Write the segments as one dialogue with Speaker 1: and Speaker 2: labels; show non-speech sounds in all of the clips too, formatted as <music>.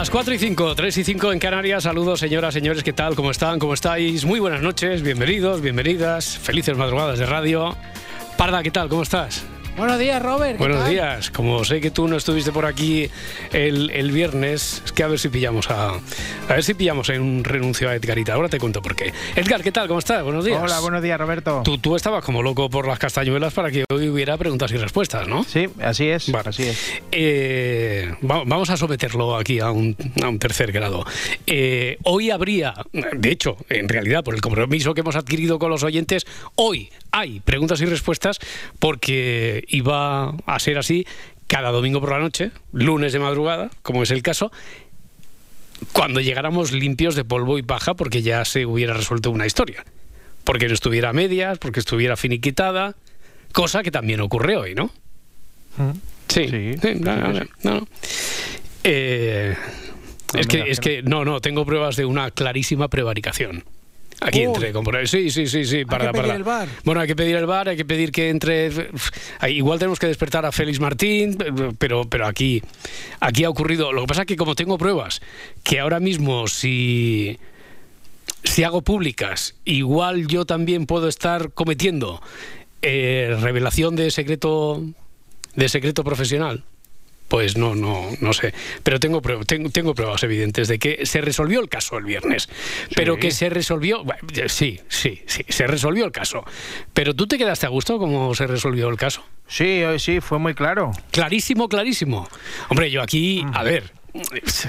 Speaker 1: Las 4 y 5, 3 y 5 en Canarias. Saludos, señoras, señores, ¿qué tal? ¿Cómo están? ¿Cómo estáis? Muy buenas noches, bienvenidos, bienvenidas. Felices madrugadas de radio. Parda, ¿qué tal? ¿Cómo estás?
Speaker 2: Buenos días, Robert. ¿qué
Speaker 1: Buenos
Speaker 2: tal?
Speaker 1: días. Como sé que tú no estuviste por aquí el, el viernes, es que a ver si pillamos a. A ver si pillamos en un renuncio a Edgarita. Ahora te cuento por qué. Edgar, ¿qué tal? ¿Cómo estás? Buenos días.
Speaker 3: Hola, buenos días, Roberto.
Speaker 1: Tú, tú estabas como loco por las castañuelas para que hoy hubiera preguntas y respuestas, ¿no?
Speaker 3: Sí, así es.
Speaker 1: Vale.
Speaker 3: Así es.
Speaker 1: Eh, va- vamos a someterlo aquí a un, a un tercer grado. Eh, hoy habría, de hecho, en realidad, por el compromiso que hemos adquirido con los oyentes, hoy hay preguntas y respuestas porque iba a ser así cada domingo por la noche, lunes de madrugada, como es el caso, cuando llegáramos limpios de polvo y paja porque ya se hubiera resuelto una historia. Porque no estuviera a medias, porque estuviera finiquitada, cosa que también ocurre hoy, ¿no? Sí,
Speaker 3: Sí,
Speaker 1: sí, no,
Speaker 3: sí,
Speaker 1: no,
Speaker 3: sí.
Speaker 1: no, no. Eh,
Speaker 3: No
Speaker 1: es que, es
Speaker 3: que
Speaker 1: que, no, no, tengo pruebas de una clarísima prevaricación. Aquí
Speaker 2: Uy.
Speaker 1: entre Sí, sí, sí, sí. Para,
Speaker 2: que pedir
Speaker 1: para.
Speaker 2: el VAR.
Speaker 1: Bueno, hay que pedir el bar, hay que pedir que entre. Igual tenemos que despertar a Félix Martín, pero, pero aquí, aquí ha ocurrido. Lo que pasa es que como tengo pruebas, que ahora mismo si si hago públicas, igual yo también puedo estar cometiendo eh, revelación de secreto de secreto profesional. Pues no, no, no sé. Pero tengo, prue- tengo, tengo pruebas evidentes de que se resolvió el caso el viernes. Pero que se resolvió. bueno, Sí, sí, sí, se resolvió el caso. Pero tú te quedaste a gusto cómo se resolvió el caso.
Speaker 3: Sí, hoy sí, fue muy claro.
Speaker 1: Clarísimo, clarísimo. Hombre, yo aquí, a ver,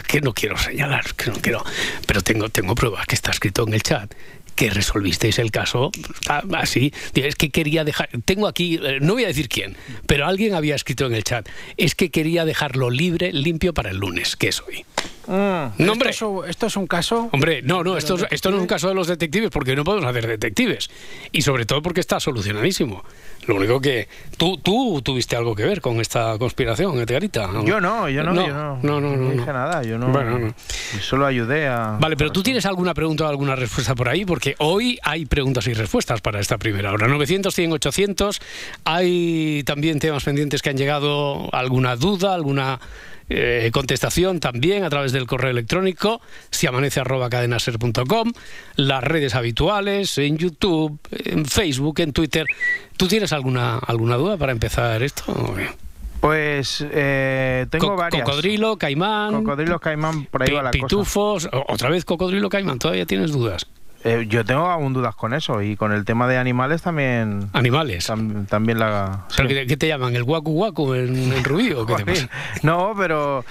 Speaker 1: que no quiero señalar, que no quiero, pero tengo, tengo pruebas que está escrito en el chat que resolvisteis el caso ah, así. Es que quería dejar, tengo aquí, eh, no voy a decir quién, pero alguien había escrito en el chat, es que quería dejarlo libre, limpio para el lunes, que es hoy.
Speaker 3: Mm,
Speaker 1: No, hombre.
Speaker 2: Esto, es, esto es un caso.
Speaker 1: Hombre, no, no,
Speaker 2: ¿De
Speaker 1: esto, esto no es un caso de los detectives, porque no podemos hacer detectives. Y sobre todo porque está solucionadísimo. Lo único que. Tú, tú tuviste algo que ver con esta conspiración, Edgarita.
Speaker 3: Yo no, yo no,
Speaker 1: No,
Speaker 3: yo no,
Speaker 1: no, no, no,
Speaker 3: dije
Speaker 1: no.
Speaker 3: nada, yo no.
Speaker 1: Bueno, no.
Speaker 3: yo Solo ayudé a.
Speaker 1: Vale, pero tú tienes alguna pregunta o alguna respuesta por ahí, porque hoy hay preguntas y respuestas para esta primera hora. 900, 100, 800. Hay también temas pendientes que han llegado, alguna duda, alguna eh, contestación también a través del correo electrónico, si amanece arroba cadenaser.com, las redes habituales, en YouTube, en Facebook, en Twitter. ¿Tú tienes alguna, alguna duda para empezar esto?
Speaker 3: Pues eh, tengo
Speaker 1: Co-
Speaker 3: varias.
Speaker 1: Cocodrilo, caimán.
Speaker 3: Cocodrilo, caimán, por ahí va la cosa.
Speaker 1: pitufos, o- otra vez cocodrilo, caimán, todavía tienes dudas.
Speaker 3: Eh, yo tengo aún dudas con eso y con el tema de animales también.
Speaker 1: Animales.
Speaker 3: tam- también la.
Speaker 1: ¿Pero
Speaker 3: sí.
Speaker 1: qué, te llaman? ¿El guacu guacu en, en Rubí o qué te <laughs> pasa?
Speaker 3: No, pero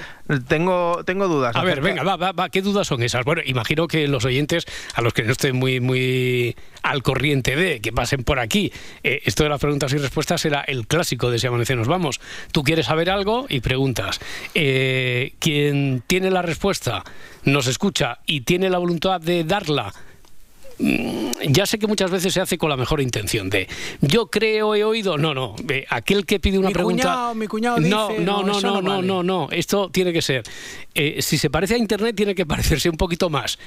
Speaker 3: tengo, tengo dudas.
Speaker 1: A ver, venga, va, va, va, ¿qué dudas son esas? Bueno, imagino que los oyentes, a los que no estén muy, muy al corriente de, que pasen por aquí, eh, esto de las preguntas y respuestas era el clásico de Si amanece nos vamos. Tú quieres saber algo y preguntas. Eh, quien tiene la respuesta nos escucha y tiene la voluntad de darla ya sé que muchas veces se hace con la mejor intención de yo creo he oído no no eh, aquel que pide una
Speaker 2: Mi
Speaker 1: pregunta
Speaker 2: cuñado- mi cuñado
Speaker 1: no
Speaker 2: dice,
Speaker 1: no
Speaker 2: no,
Speaker 1: no no
Speaker 2: no
Speaker 1: no
Speaker 2: vale.
Speaker 1: no no esto tiene que ser eh, si se parece a internet tiene que <laughs> parecerse un poquito más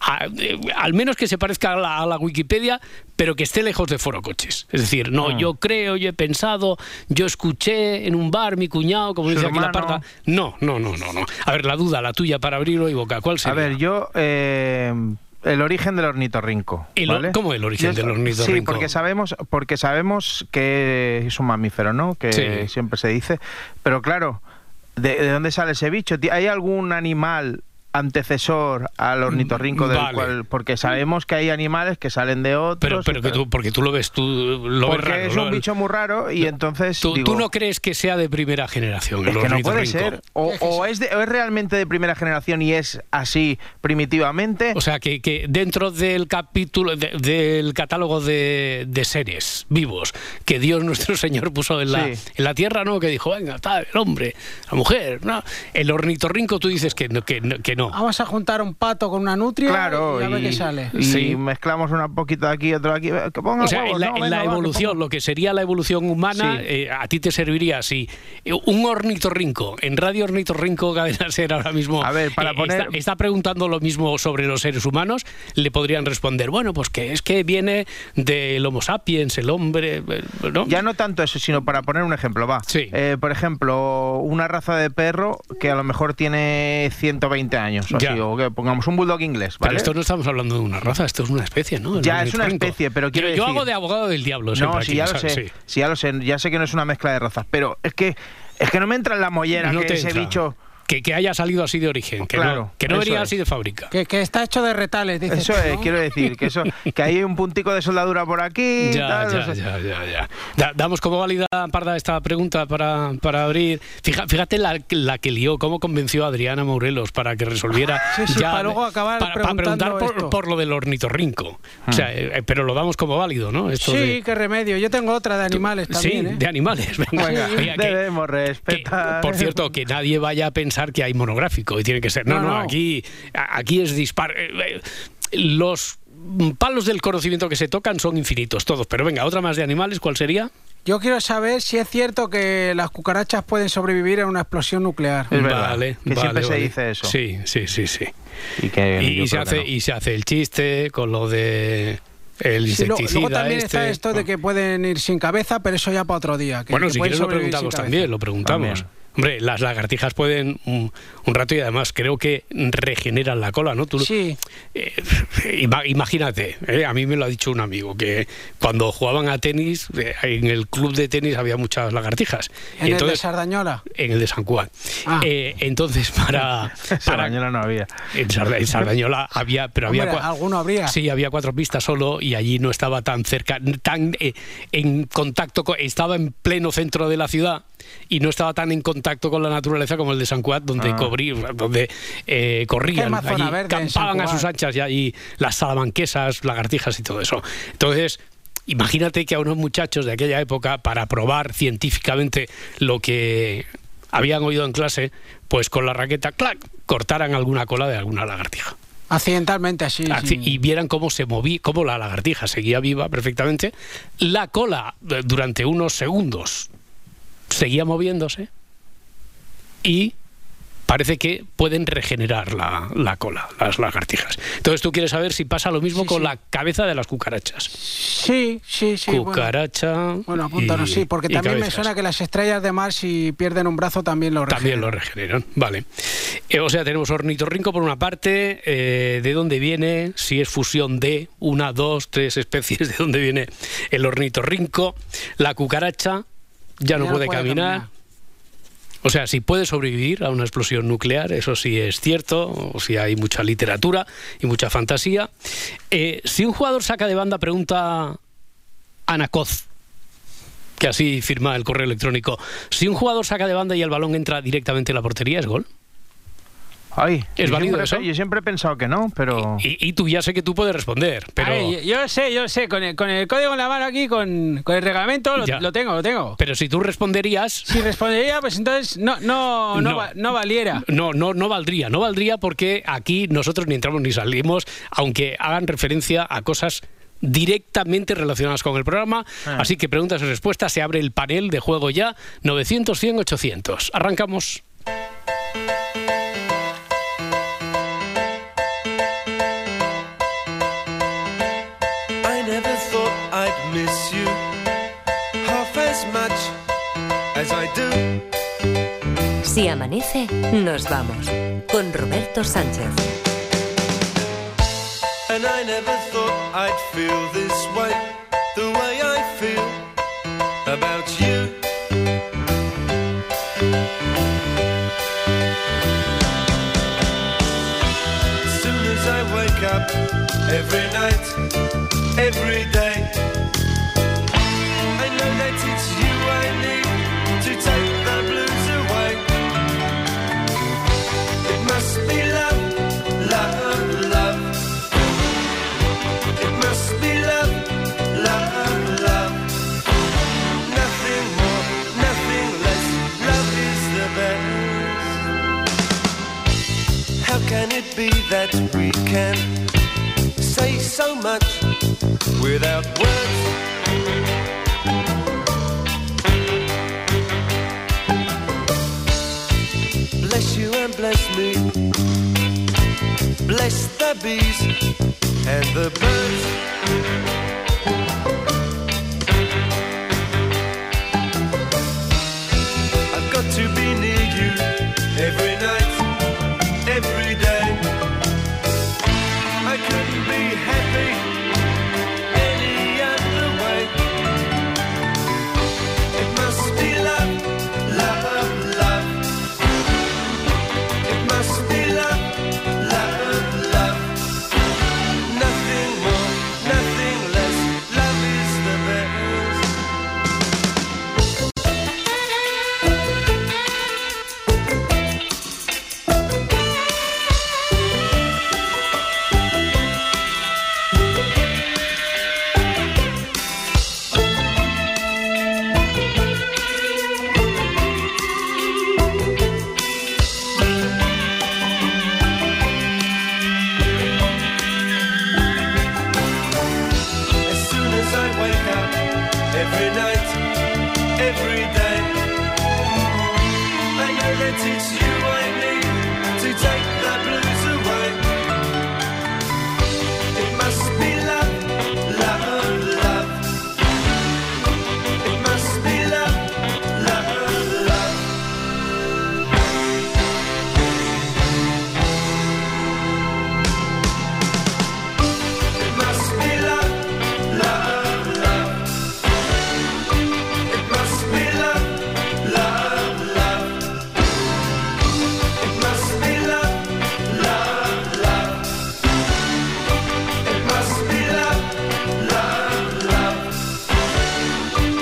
Speaker 1: A- eh, al menos que se parezca a la, a la Wikipedia pero que esté lejos de foro coches es decir no
Speaker 3: Ah.
Speaker 1: yo creo yo he pensado yo escuché en un bar mi cuñado como
Speaker 3: Su
Speaker 1: dice aquí la parda no no no no no a ver la duda la tuya para abrirlo y boca cuál
Speaker 3: A
Speaker 1: sería
Speaker 3: ver, yo. eh, el origen del ornitorrinco. ¿vale?
Speaker 1: ¿cómo el origen del ornitorrinco?
Speaker 3: Sí, porque sabemos, porque sabemos que es un mamífero, ¿no? Que
Speaker 1: Sí.
Speaker 3: siempre se dice. Pero claro, ¿de, de dónde sale ese bicho? ¿Hay algún animal antecesor al ornitorrinco del
Speaker 1: Vale.
Speaker 3: cual porque sabemos que hay animales que salen de otros
Speaker 1: Pero, pero que tú, porque tú lo ves, tú lo ves
Speaker 3: porque
Speaker 1: raro.
Speaker 3: es
Speaker 1: lo-
Speaker 3: un bicho muy raro y entonces
Speaker 1: tú,
Speaker 3: digo,
Speaker 1: tú no crees que sea de primera generación
Speaker 3: es
Speaker 1: el
Speaker 3: que no puede
Speaker 1: ornitorrinco?
Speaker 3: ser o, o es de- o es realmente de primera generación y es así primitivamente
Speaker 1: O sea, que, que dentro del capítulo, de- del catálogo de, de seres vivos que Dios nuestro <laughs> Señor puso en la,
Speaker 3: Sí.
Speaker 1: en la tierra, ¿no? Que dijo, venga, tal, el hombre, la mujer, ¿no? El ornitorrinco tú dices que no. Que, no- que no.
Speaker 2: Vamos a juntar un pato con una nutria
Speaker 3: claro
Speaker 2: y a ver qué sale.
Speaker 3: y
Speaker 1: Sí.
Speaker 3: mezclamos una poquito de aquí otro de aquí que ponga
Speaker 1: O sea,
Speaker 3: huevos,
Speaker 1: en la,
Speaker 3: no,
Speaker 1: en
Speaker 3: venga,
Speaker 1: la
Speaker 3: va, que
Speaker 1: evolución, lo que sería la evolución humana,
Speaker 3: Sí.
Speaker 1: eh, a ti te serviría así. Eh, Un ornitorrinco, en Radio Ornitorrinco Cadena Ser ahora mismo
Speaker 3: A ver, para
Speaker 1: eh,
Speaker 3: poner-
Speaker 1: está, está preguntando lo mismo sobre los seres humanos, le podrían responder, bueno, pues que es que viene del Homo sapiens, el hombre, eh, ¿no?
Speaker 3: Ya no tanto eso, sino para poner un ejemplo, va.
Speaker 1: Sí.
Speaker 3: Eh, por ejemplo, una raza de perro que a lo mejor tiene 120 años, o
Speaker 1: Ya.
Speaker 3: así, o que pongamos un bulldog inglés,
Speaker 1: Pero
Speaker 3: ¿vale?
Speaker 1: esto no estamos hablando de una raza, esto es una especie, ¿no? El
Speaker 3: Ya, es una especie, pero quiero
Speaker 1: yo, yo
Speaker 3: decir-
Speaker 1: hago de abogado del diablo
Speaker 3: No,
Speaker 1: aquí,
Speaker 3: ya lo sé,
Speaker 1: Sí.
Speaker 3: ya lo sé, ya sé que no es una mezcla de razas, pero es que es que no me entra en la mollera
Speaker 1: No
Speaker 3: que
Speaker 1: te
Speaker 3: ese
Speaker 1: entra.
Speaker 3: bicho
Speaker 1: Que, que haya salido así de origen, que
Speaker 3: Claro,
Speaker 1: no, que no venía
Speaker 3: es.
Speaker 1: así de fábrica.
Speaker 2: Que, que está hecho de retales, dices
Speaker 3: Eso
Speaker 2: tú,
Speaker 3: es,
Speaker 2: ¿no?
Speaker 3: quiero decir, que eso, que hay un puntico de soldadura por aquí. <laughs>
Speaker 1: Ya,
Speaker 3: tal,
Speaker 1: ya,
Speaker 3: no sé.
Speaker 1: ya, ya, ya. Da- damos como válida, Parda, esta pregunta para, para abrir. Fija- fíjate la, la que lió, cómo convenció a Adriana Morelos para que resolviera. <laughs>
Speaker 2: Sí, sí, para luego acabar
Speaker 1: para, preguntar por,
Speaker 2: esto.
Speaker 1: por lo del ornitorrinco. O sea, eh, pero lo damos como válido, ¿no? Esto
Speaker 2: Sí,
Speaker 1: de-
Speaker 2: qué remedio. Yo tengo otra de animales también,
Speaker 1: sí,
Speaker 2: ¿eh?
Speaker 1: de animales. <laughs> Venga.
Speaker 3: Venga, debemos
Speaker 1: que,
Speaker 3: respetar.
Speaker 1: por cierto, que nadie vaya a pensar que hay monográfico y tiene que ser. No, no,
Speaker 2: No, no.
Speaker 1: aquí, aquí es dispar. eh, eh, Los palos del conocimiento que se tocan son infinitos, todos. Pero venga, otra más de animales, ¿cuál sería?
Speaker 2: Yo quiero saber si es cierto que las cucarachas pueden sobrevivir a una explosión nuclear.
Speaker 3: Es verdad,
Speaker 1: vale,
Speaker 3: que
Speaker 1: vale,
Speaker 3: siempre se dice eso.
Speaker 1: Sí, sí, sí, sí.
Speaker 3: Y, que
Speaker 1: Y, se
Speaker 3: que
Speaker 1: hace,
Speaker 3: no.
Speaker 1: y se hace el chiste con lo de el
Speaker 2: Sí,
Speaker 1: insecticida
Speaker 2: luego también
Speaker 1: este.
Speaker 2: está esto de que pueden ir sin cabeza, pero eso ya para otro día. que-
Speaker 1: Bueno,
Speaker 2: que
Speaker 1: si quieres lo preguntamos también, lo preguntamos.
Speaker 3: También.
Speaker 1: Hombre, las lagartijas pueden un, un rato y además creo que regeneran la cola, ¿no? Tú,
Speaker 2: Sí,
Speaker 1: eh, <laughs> ima- imagínate, eh, a mí me lo ha dicho un amigo, que cuando jugaban a tenis, eh, en el club de tenis había muchas lagartijas.
Speaker 2: en el de Sardañola.
Speaker 1: en el de San Juan.
Speaker 2: Ah.
Speaker 1: Eh, entonces, para... <laughs> para
Speaker 3: Sardañola no había.
Speaker 1: en, Sarda- en Sardañola había, pero había
Speaker 2: Hombre,
Speaker 1: cua-
Speaker 2: alguno habría.
Speaker 1: Sí, había cuatro pistas solo y allí no estaba tan cerca, tan eh, en contacto, con- estaba en pleno centro de la ciudad y no estaba tan en contacto con la naturaleza como el de San Cuat, donde,
Speaker 3: Ah.
Speaker 1: cobrí- donde eh, corrían, allí, campaban a sus anchas y allí las salamanquesas, lagartijas y todo eso. Entonces, imagínate que a unos muchachos de aquella época, para probar científicamente lo que habían oído en clase, pues con la raqueta, clac, cortaran alguna cola de alguna lagartija.
Speaker 2: Accidentalmente, así.
Speaker 1: Y vieran cómo se movía, cómo la lagartija seguía viva perfectamente, la cola eh, durante unos segundos seguía moviéndose y parece que pueden regenerar la, la cola, las lagartijas. Entonces tú quieres saber si pasa lo mismo
Speaker 2: Sí,
Speaker 1: con
Speaker 2: sí.
Speaker 1: la cabeza de las cucarachas.
Speaker 2: Sí, sí, sí. bueno.
Speaker 1: Cucaracha.
Speaker 2: Bueno, apúntanos,
Speaker 1: y-
Speaker 2: sí, porque también me suena que las estrellas de mar, si pierden un brazo, también lo
Speaker 1: También lo
Speaker 2: regeneran.
Speaker 1: regeneran, vale. Eh, o sea, tenemos ornitorrinco por una parte, eh, de dónde viene, si es fusión de una, dos, tres especies, <laughs> de dónde viene el ornitorrinco. La cucaracha ya no
Speaker 2: Ya
Speaker 1: puede, caminar. O sea, si puede sobrevivir a una explosión nuclear, eso sí es cierto, o si hay mucha literatura y mucha fantasía. Eh, si un jugador saca de banda, pregunta Ana Coz, que así firma el correo electrónico, si un jugador saca de banda y el balón entra directamente en la portería, ¿es gol?
Speaker 3: Ay,
Speaker 1: ¿Es
Speaker 3: yo
Speaker 1: válido
Speaker 3: siempre,
Speaker 1: eso?
Speaker 3: Yo siempre he pensado que no, pero...
Speaker 1: Y, y tú ya sé que tú puedes responder, pero...
Speaker 2: Ay, yo sé, yo sé, con el, con el código en la mano aquí, con, con el reglamento, lo, tengo, lo tengo.
Speaker 1: Pero si tú responderías,
Speaker 2: Si respondería, pues entonces no, no, no,
Speaker 1: No.
Speaker 2: va- no valiera.
Speaker 1: No, no, no valdría, no valdría porque aquí nosotros ni entramos ni salimos, aunque hagan referencia a cosas directamente relacionadas con el programa.
Speaker 3: Ah.
Speaker 1: Así que preguntas y respuestas, se abre el panel de juego ya, 900, 100, 800. Arrancamos.
Speaker 4: Si amanece, nos vamos con Roberto Sánchez.
Speaker 5: And I never thought I'd feel this way, the way I feel about you. As soon as I wake up every night. Can say so much without words? Bless you and bless me. Bless the bees and the birds.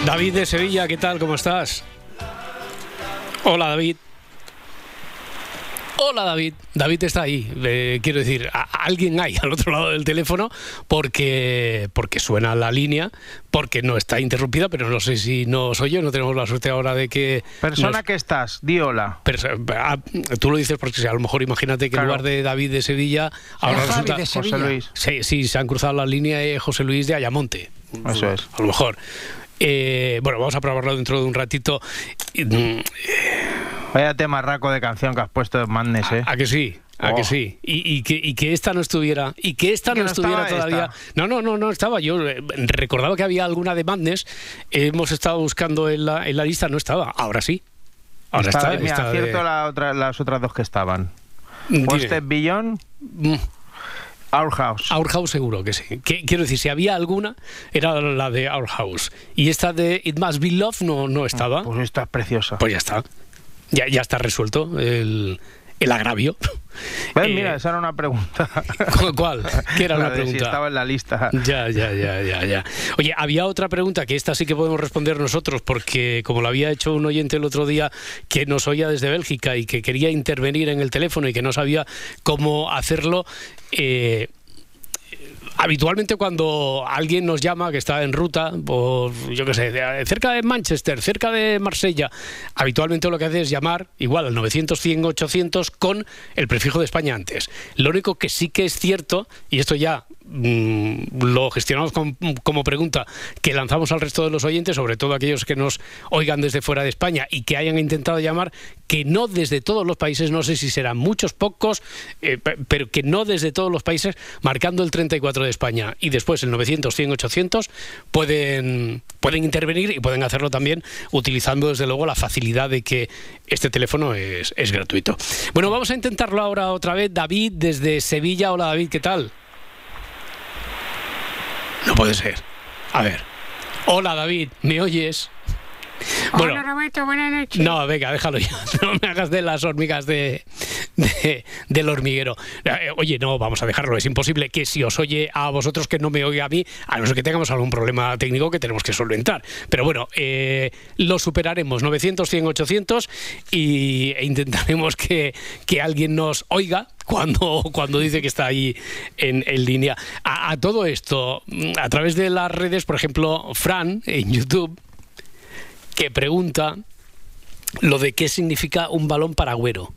Speaker 1: David de Sevilla, ¿qué tal? ¿Cómo estás? Hola, David. Hola, David. David está ahí. Eh, quiero decir, a- alguien hay al otro lado del teléfono porque, porque suena la línea, porque no está interrumpida, pero no sé si no soy yo. No tenemos la suerte ahora de que.
Speaker 3: Persona
Speaker 1: nos-
Speaker 3: que estás, di hola.
Speaker 1: Perso- ah, tú lo dices porque a lo mejor imagínate que
Speaker 3: Claro.
Speaker 1: en lugar de David de Sevilla, ahora
Speaker 2: Javi
Speaker 1: resulta.
Speaker 2: de
Speaker 3: José
Speaker 2: Sevilla.
Speaker 3: Luis.
Speaker 1: Sí, sí, se han cruzado la línea de José Luis de Ayamonte.
Speaker 3: Eso es.
Speaker 1: A lo mejor. Eh, bueno, vamos a probarlo dentro de un ratito. Mm,
Speaker 3: Vaya tema raco de canción que has puesto de Madness, ¿eh?
Speaker 1: ¿A que sí? ¿A que
Speaker 3: Oh.
Speaker 1: sí? Y, y que, y que esta no estuviera, y que esta
Speaker 3: Que
Speaker 1: no,
Speaker 3: no
Speaker 1: estuviera todavía.
Speaker 3: esta.
Speaker 1: No, no, no, no estaba. Yo eh, recordaba que había alguna de Madness. Hemos estado buscando en la, en la lista, no estaba. Ahora sí. Ahora
Speaker 3: Está-
Speaker 1: está.
Speaker 3: mira,
Speaker 1: está de-
Speaker 3: acierto la otra- las otras dos que estaban. Step Beyond,
Speaker 1: Mm,
Speaker 3: Our House.
Speaker 1: Our House seguro que sí. Que- quiero decir, si había alguna, era la de Our House. Y esta de It Must Be Love no, no estaba.
Speaker 3: Pues esta es preciosa.
Speaker 1: Pues ya está. Ya, ya está resuelto el, el agravio.
Speaker 3: ¿Ves?
Speaker 1: Eh,
Speaker 3: Mira, esa era una pregunta. <laughs>
Speaker 1: ¿cu- ¿Cuál? ¿Qué era
Speaker 3: La de Si
Speaker 1: pregunta?
Speaker 3: estaba en la lista.
Speaker 1: Ya, ya, ya, ya, ya. Oye, había otra pregunta que esta sí que podemos responder nosotros, porque como lo había hecho un oyente el otro día que nos oía desde Bélgica y que quería intervenir en el teléfono y que no sabía cómo hacerlo, eh, habitualmente cuando alguien nos llama que está en ruta, por, yo qué sé, cerca de Manchester, cerca de Marsella, habitualmente lo que hace es llamar igual al 900 100 800 con el prefijo de España antes. Lo único que sí que es cierto, y esto ya lo gestionamos como pregunta que lanzamos al resto de los oyentes, sobre todo aquellos que nos oigan desde fuera de España y que hayan intentado llamar, que no desde todos los países, no sé si serán muchos, pocos, eh, pe- pero que no desde todos los países, marcando el 34 de España y después el 900, 100, 800, pueden, pueden intervenir y pueden hacerlo también utilizando desde luego la facilidad de que este teléfono es, es gratuito. Bueno, vamos a intentarlo ahora otra vez. David desde Sevilla. Hola David, ¿qué tal? No puede ser. A ver. Hola David, ¿me oyes?
Speaker 2: Hola Roberto, buenas noches.
Speaker 1: No, venga, déjalo ya. <laughs> No me hagas de las hormigas de, de- del hormiguero. Eh, Oye, no, vamos a dejarlo, es imposible que si os oye a vosotros que no me oiga a mí, a no ser que tengamos algún problema técnico que tenemos que solventar. Pero bueno, eh, lo superaremos, 900, 100, 800 y, e intentaremos que, que alguien nos oiga cuando, cuando dice que está ahí en, en línea. A, a todo esto, a través de las redes, por ejemplo, Fran en YouTube, que pregunta lo de qué significa un balón paragüero.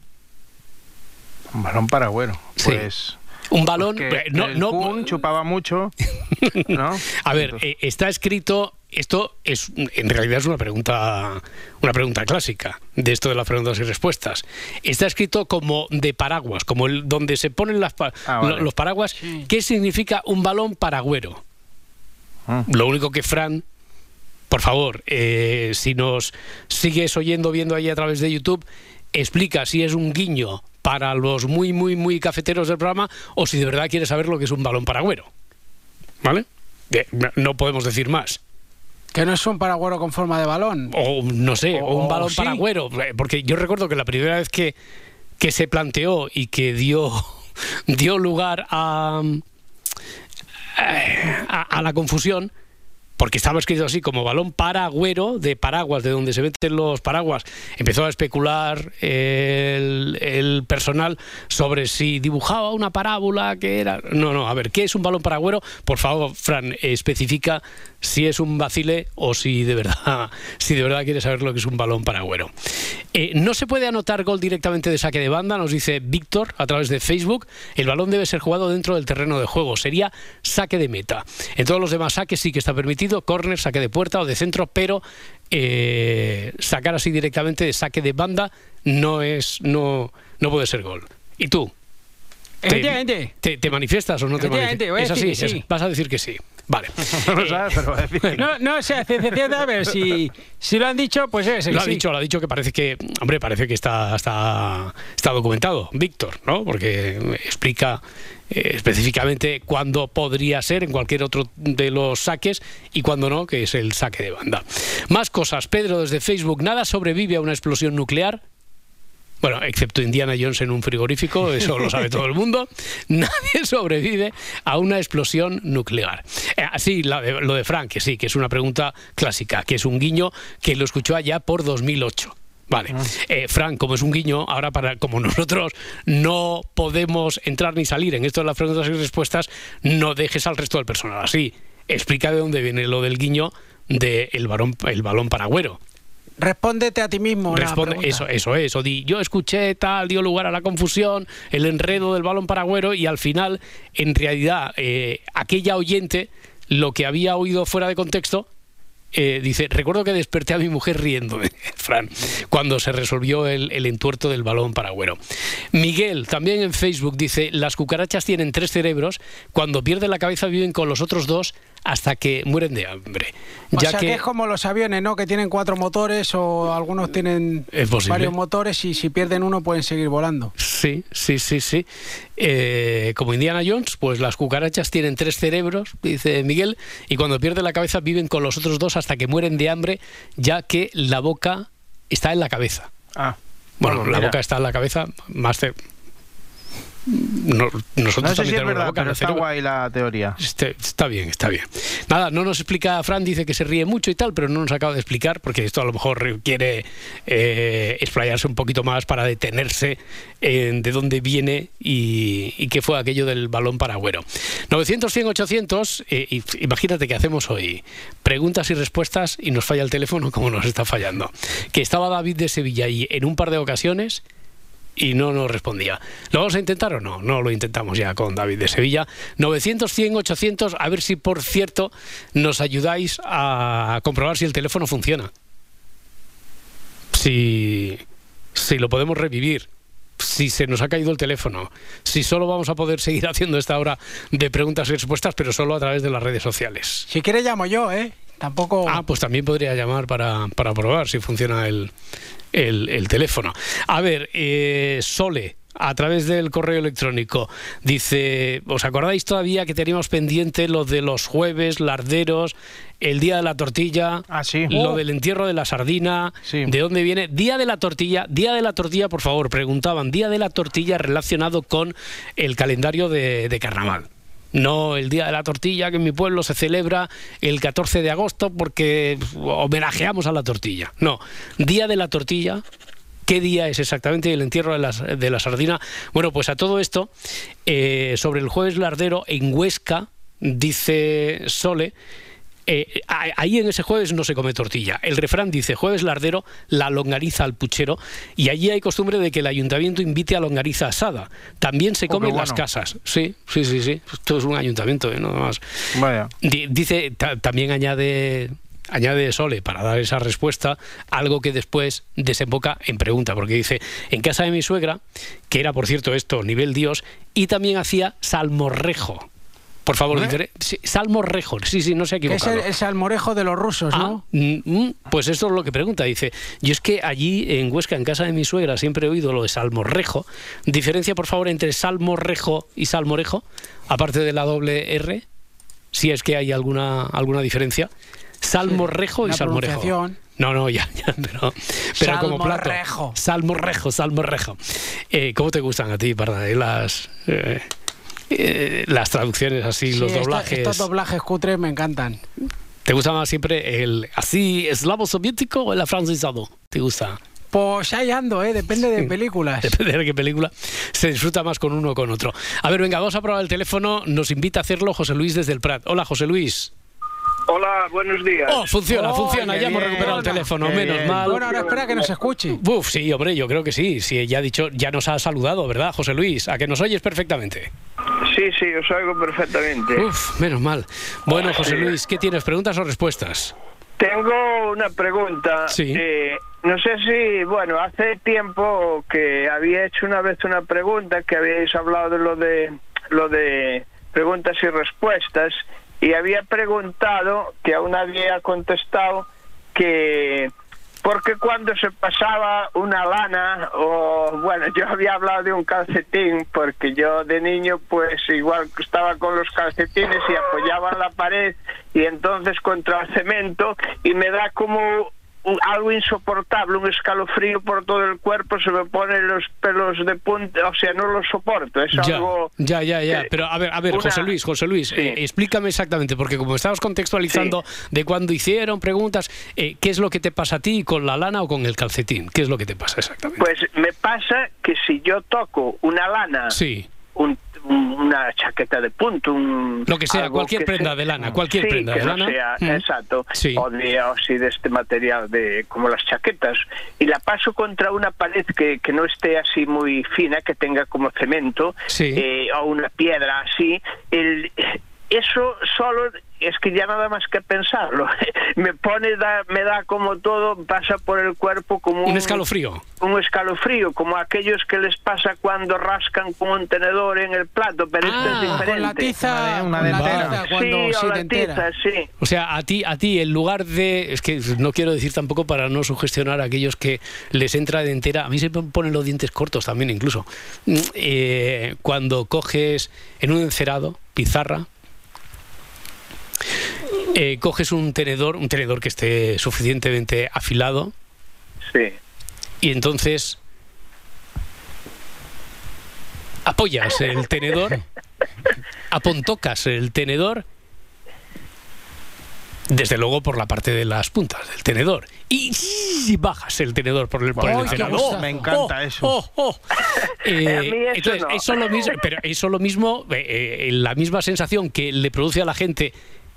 Speaker 3: Un balón paragüero.
Speaker 1: Sí.
Speaker 3: Pues.
Speaker 1: Un balón, eh, no,
Speaker 3: el
Speaker 1: no,
Speaker 3: Kun chupaba mucho, <laughs> ¿no?
Speaker 1: A ver,
Speaker 3: Entonces,
Speaker 1: eh, está escrito. Esto es, en realidad es una pregunta, una pregunta clásica de esto de las preguntas y respuestas. Está escrito como de paraguas, como el donde se ponen las pa-
Speaker 3: Ah, vale.
Speaker 1: los paraguas.
Speaker 2: Sí.
Speaker 1: ¿Qué significa un balón paragüero?
Speaker 3: mm.
Speaker 1: Lo único que Fran, por favor, eh, si nos sigues oyendo, viendo ahí a través de YouTube, explica si es un guiño para los muy, muy, muy cafeteros del programa o si de verdad quieres saber lo que es un balón paragüero. ¿Vale? Eh, no- podemos decir más.
Speaker 2: Que no es un paragüero con forma de balón.
Speaker 1: O no sé, o,
Speaker 2: O-
Speaker 1: un balón
Speaker 2: sí.
Speaker 1: paragüero. eh, Porque yo recuerdo que la primera vez que, que se planteó y que dio, <laughs> dio lugar a, a, a la confusión, porque estaba escrito así como balón paragüero de paraguas, de donde se meten los paraguas, empezó a especular el, el personal sobre si dibujaba una parábola que era... No, no, a ver, ¿qué es un balón paragüero? Por favor, Fran, especifica si es un vacile o si de verdad, <laughs> si de verdad quieres saber lo que es un balón paragüero. Eh, no se puede anotar gol directamente de saque de banda, nos dice Víctor a través de Facebook. El balón debe ser jugado dentro del terreno de juego, sería saque de meta. En todos los demás saques sí que está permitido, córner, saque de puerta o de centro, pero eh, sacar así directamente de saque de banda no es, no, no puede ser gol. ¿Y tú? Te-. ¿Te, te manifiestas o no te manifiestas? Es así, es- vas a decir que sí. Vale. <laughs>
Speaker 3: No lo sabes, pero va a decir que no.
Speaker 2: No, no sé, a ciencia pero si, si lo han dicho, pues es que
Speaker 1: Lo ha
Speaker 2: sí.
Speaker 1: dicho, lo ha dicho que parece que, hombre, parece que está, está, está documentado, Víctor, ¿no? Porque explica eh, específicamente cuándo podría ser en cualquier otro de los saques y cuándo no, que es el saque de banda. Más cosas, Pedro desde Facebook, nada sobrevive a una explosión nuclear. Bueno, excepto Indiana Jones en un frigorífico, eso lo sabe todo el mundo. <laughs> Nadie sobrevive a una explosión nuclear. Eh, Así, de- lo de Frank, que sí, que es una pregunta clásica, que es un guiño que lo escuchó allá por 2008. Vale, Eh, Frank, como es un guiño, ahora para como nosotros no podemos entrar ni salir en esto de las preguntas y respuestas, no dejes al resto del personal así. Explica de dónde viene lo del guiño del balón, el balón paragüero.
Speaker 2: Respóndete a ti mismo.
Speaker 1: Responde, eso, eso es. O di, yo escuché tal, dio lugar a la confusión, el enredo del balón paragüero y al final, en realidad, eh, aquella oyente, lo que había oído fuera de contexto, eh, dice, recuerdo que desperté a mi mujer riéndome, <laughs> Fran, cuando se resolvió el, el entuerto del balón paragüero. Miguel, también en Facebook, dice, las cucarachas tienen tres cerebros, cuando pierden la cabeza viven con los otros dos hasta que mueren de hambre.
Speaker 2: O
Speaker 1: ya
Speaker 2: sea que... es como los aviones, ¿no? Que tienen cuatro motores o algunos tienen varios motores y si pierden uno pueden seguir volando.
Speaker 1: Sí, sí, sí, sí. Eh, como Indiana Jones, pues las cucarachas tienen tres cerebros, dice Miguel, y cuando pierden la cabeza viven con los otros dos hasta que mueren de hambre, ya que la boca está en la cabeza.
Speaker 3: Ah,
Speaker 1: Bueno,
Speaker 3: Bueno,
Speaker 1: la boca está en la cabeza, más ce- No- nosotros
Speaker 3: no sé
Speaker 1: también
Speaker 3: si es
Speaker 1: tenemos la
Speaker 3: verdad,
Speaker 1: boca,
Speaker 3: pero
Speaker 1: el
Speaker 3: está
Speaker 1: cerebro-
Speaker 3: guay la teoría.
Speaker 1: Este- está bien, está bien. Nada, no nos explica, Fran dice que se ríe mucho y tal, pero no nos acaba de explicar, porque esto a lo mejor requiere eh, explayarse un poquito más para detenerse en de dónde viene y, y qué fue aquello del balón paragüero. 900, 100, 800, eh, y- imagínate que hacemos hoy preguntas y respuestas y nos falla el teléfono como nos está fallando. Que estaba David de Sevilla ahí en un par de ocasiones y no nos respondía. ¿Lo vamos a intentar o no? No lo intentamos ya con David de Sevilla. 900, 100, 800, a ver si por cierto nos ayudáis a comprobar si el teléfono funciona. Si, si lo podemos revivir. Si se nos ha caído el teléfono, si solo vamos a poder seguir <laughs> haciendo esta hora de preguntas y respuestas, pero solo a través de las redes sociales.
Speaker 2: Si quieres llamo yo, ¿eh? Tampoco...
Speaker 1: Ah, pues también podría llamar para, para probar si funciona el, el- el teléfono. A ver, eh, Sole, a través del correo electrónico. Dice, ¿os acordáis todavía que teníamos pendiente lo de los jueves, larderos, el día de la tortilla,
Speaker 3: Ah, sí.
Speaker 1: lo
Speaker 3: Oh.
Speaker 1: del entierro de la sardina,
Speaker 3: Sí.
Speaker 1: de dónde viene? Día de la tortilla, día de la tortilla, por favor, preguntaban, día de la tortilla relacionado con el calendario de, de carnaval. No el día de la tortilla que en mi pueblo se celebra el 14 de agosto porque homenajeamos a la tortilla. No, día de la tortilla ¿Qué día es exactamente el entierro de la, de la sardina? Bueno, pues a todo esto, eh, sobre el jueves lardero en Huesca, dice Sole, eh, ahí en ese jueves no se come tortilla. El refrán dice jueves lardero, la longaniza al puchero, y allí hay costumbre de que el ayuntamiento invite a longaniza asada. También se
Speaker 3: Oh,
Speaker 1: come en las casas. Sí, sí, sí, sí. Esto es un ayuntamiento, ¿eh? Nada más.
Speaker 3: Vaya.
Speaker 1: Di- Dice, ta- también añade, añade Sole, para dar esa respuesta, algo que después desemboca en pregunta, porque dice, en casa de mi suegra, que era, por cierto, esto, nivel Dios, y también hacía salmorrejo. Por favor,
Speaker 2: ¿Eh?
Speaker 1: sí, salmorrejo, sí, sí, no se ha
Speaker 2: Que es
Speaker 1: equivocado.
Speaker 2: el, el salmorejo de los rusos, ¿no?
Speaker 1: Ah, mm, mm, pues eso es lo que pregunta. Dice, yo es que allí en Huesca, en casa de mi suegra, siempre he oído lo de salmorrejo. Diferencia, por favor, entre salmorrejo y salmorejo, aparte de la doble R, si es que hay alguna, alguna diferencia. Salmorrejo y salmorejo. No, no, ya, ya, pero, pero como plato.
Speaker 2: Salmorrejo.
Speaker 1: Salmorrejo, salmorrejo. Eh, ¿Cómo te gustan a ti, Parda, eh, las, eh, eh, las traducciones así,
Speaker 2: Sí,
Speaker 1: los
Speaker 2: esta-
Speaker 1: doblajes?
Speaker 2: estos doblajes cutres me encantan.
Speaker 1: ¿Te gusta más siempre el así eslavo soviético o el afrancesado? ¿Te gusta?
Speaker 2: Pues ahí ando, ¿eh? Depende de <laughs> películas.
Speaker 1: Depende de qué película se disfruta más con uno o con otro. A ver, venga, vamos a probar el teléfono. Nos invita a hacerlo José Luis desde el Prat. Hola, José Luis.
Speaker 6: Hola, buenos días.
Speaker 1: Oh, funciona,
Speaker 2: Oh,
Speaker 1: funciona. Ya hemos recuperado el teléfono,
Speaker 3: Qué
Speaker 1: menos
Speaker 3: bien.
Speaker 1: mal.
Speaker 2: Bueno, ahora espera que nos escuche.
Speaker 1: Uf, sí, hombre, yo creo que sí. Sí, ya ha dicho, ya nos ha saludado, ¿verdad, José Luis? A que nos oyes perfectamente.
Speaker 6: Sí, sí, os oigo perfectamente.
Speaker 1: Uf, menos mal. Bueno, José Luis, ¿qué tienes? ¿Preguntas o respuestas?
Speaker 6: Tengo una pregunta.
Speaker 1: Sí.
Speaker 6: Eh, no sé si, bueno, hace tiempo que había hecho una vez una pregunta que habíais hablado de lo de lo de preguntas y respuestas y había preguntado que aún nadie ha contestado que porque cuando se pasaba una lana o bueno yo había hablado de un calcetín porque yo de niño pues igual estaba con los calcetines y apoyaba la pared y entonces contra el cemento y me da como un- algo insoportable, un escalofrío por todo el cuerpo, se me ponen los pelos de punta, o sea, no lo soporto, es
Speaker 1: Ya,
Speaker 6: algo...
Speaker 1: ya, ya, ya.
Speaker 6: eh,
Speaker 1: Pero a ver, a ver,
Speaker 6: una-
Speaker 1: José Luis, José Luis,
Speaker 6: Sí.
Speaker 1: eh, explícame exactamente, porque como estabas contextualizando de cuando hicieron preguntas, eh, ¿qué es lo que te pasa a ti con la lana o con el calcetín? ¿Qué es lo que te pasa exactamente?
Speaker 6: Pues me pasa que si yo toco una lana,
Speaker 1: sí,
Speaker 6: un- un- una chaqueta de punto, un,
Speaker 1: Lo que sea, cualquier
Speaker 6: que
Speaker 1: prenda
Speaker 6: sea-
Speaker 1: de lana, cualquier
Speaker 6: Sí,
Speaker 1: prenda
Speaker 6: que
Speaker 1: de lana.
Speaker 6: sea,
Speaker 1: Mm.
Speaker 6: exacto,
Speaker 1: Sí.
Speaker 6: o de o sí, de este material de como las chaquetas y la paso contra una pared que, que no esté así muy fina, que tenga como cemento eh, o una piedra así, el eso solo es que ya nada más que pensarlo <laughs> me pone da- me da como todo pasa por el cuerpo como
Speaker 1: un escalofrío.
Speaker 6: un escalofrío, como aquellos que les pasa cuando rascan con un tenedor en el plato, pero esto
Speaker 1: Ah,
Speaker 6: es diferente.
Speaker 2: Con la tiza,
Speaker 3: Una
Speaker 2: con la
Speaker 3: dentera.
Speaker 2: tiza cuando
Speaker 6: sí,
Speaker 2: sí
Speaker 6: o
Speaker 2: te
Speaker 6: la
Speaker 2: entera.
Speaker 6: tiza, sí.
Speaker 1: O sea, a ti, a ti, en lugar de. Es que no quiero decir tampoco para no sugestionar a aquellos que les entra de entera. A mí se me ponen los dientes cortos también, incluso. Mm, eh, cuando coges en un encerado, pizarra, eh, coges un tenedor, un tenedor que esté suficientemente afilado,
Speaker 6: Sí.
Speaker 1: y entonces apoyas el tenedor, apontocas el tenedor, desde luego por la parte de las puntas del tenedor, y, bajas el tenedor por el, por el
Speaker 2: ¡Ay, qué
Speaker 1: encenador.
Speaker 2: gustazo!
Speaker 3: Me encanta eso.
Speaker 1: oh, oh. Eh, <laughs>
Speaker 6: A mí eso
Speaker 1: entonces,
Speaker 6: no.
Speaker 1: eso lo mismo, pero eso lo mismo, eh, eh, la misma sensación que le produce a la gente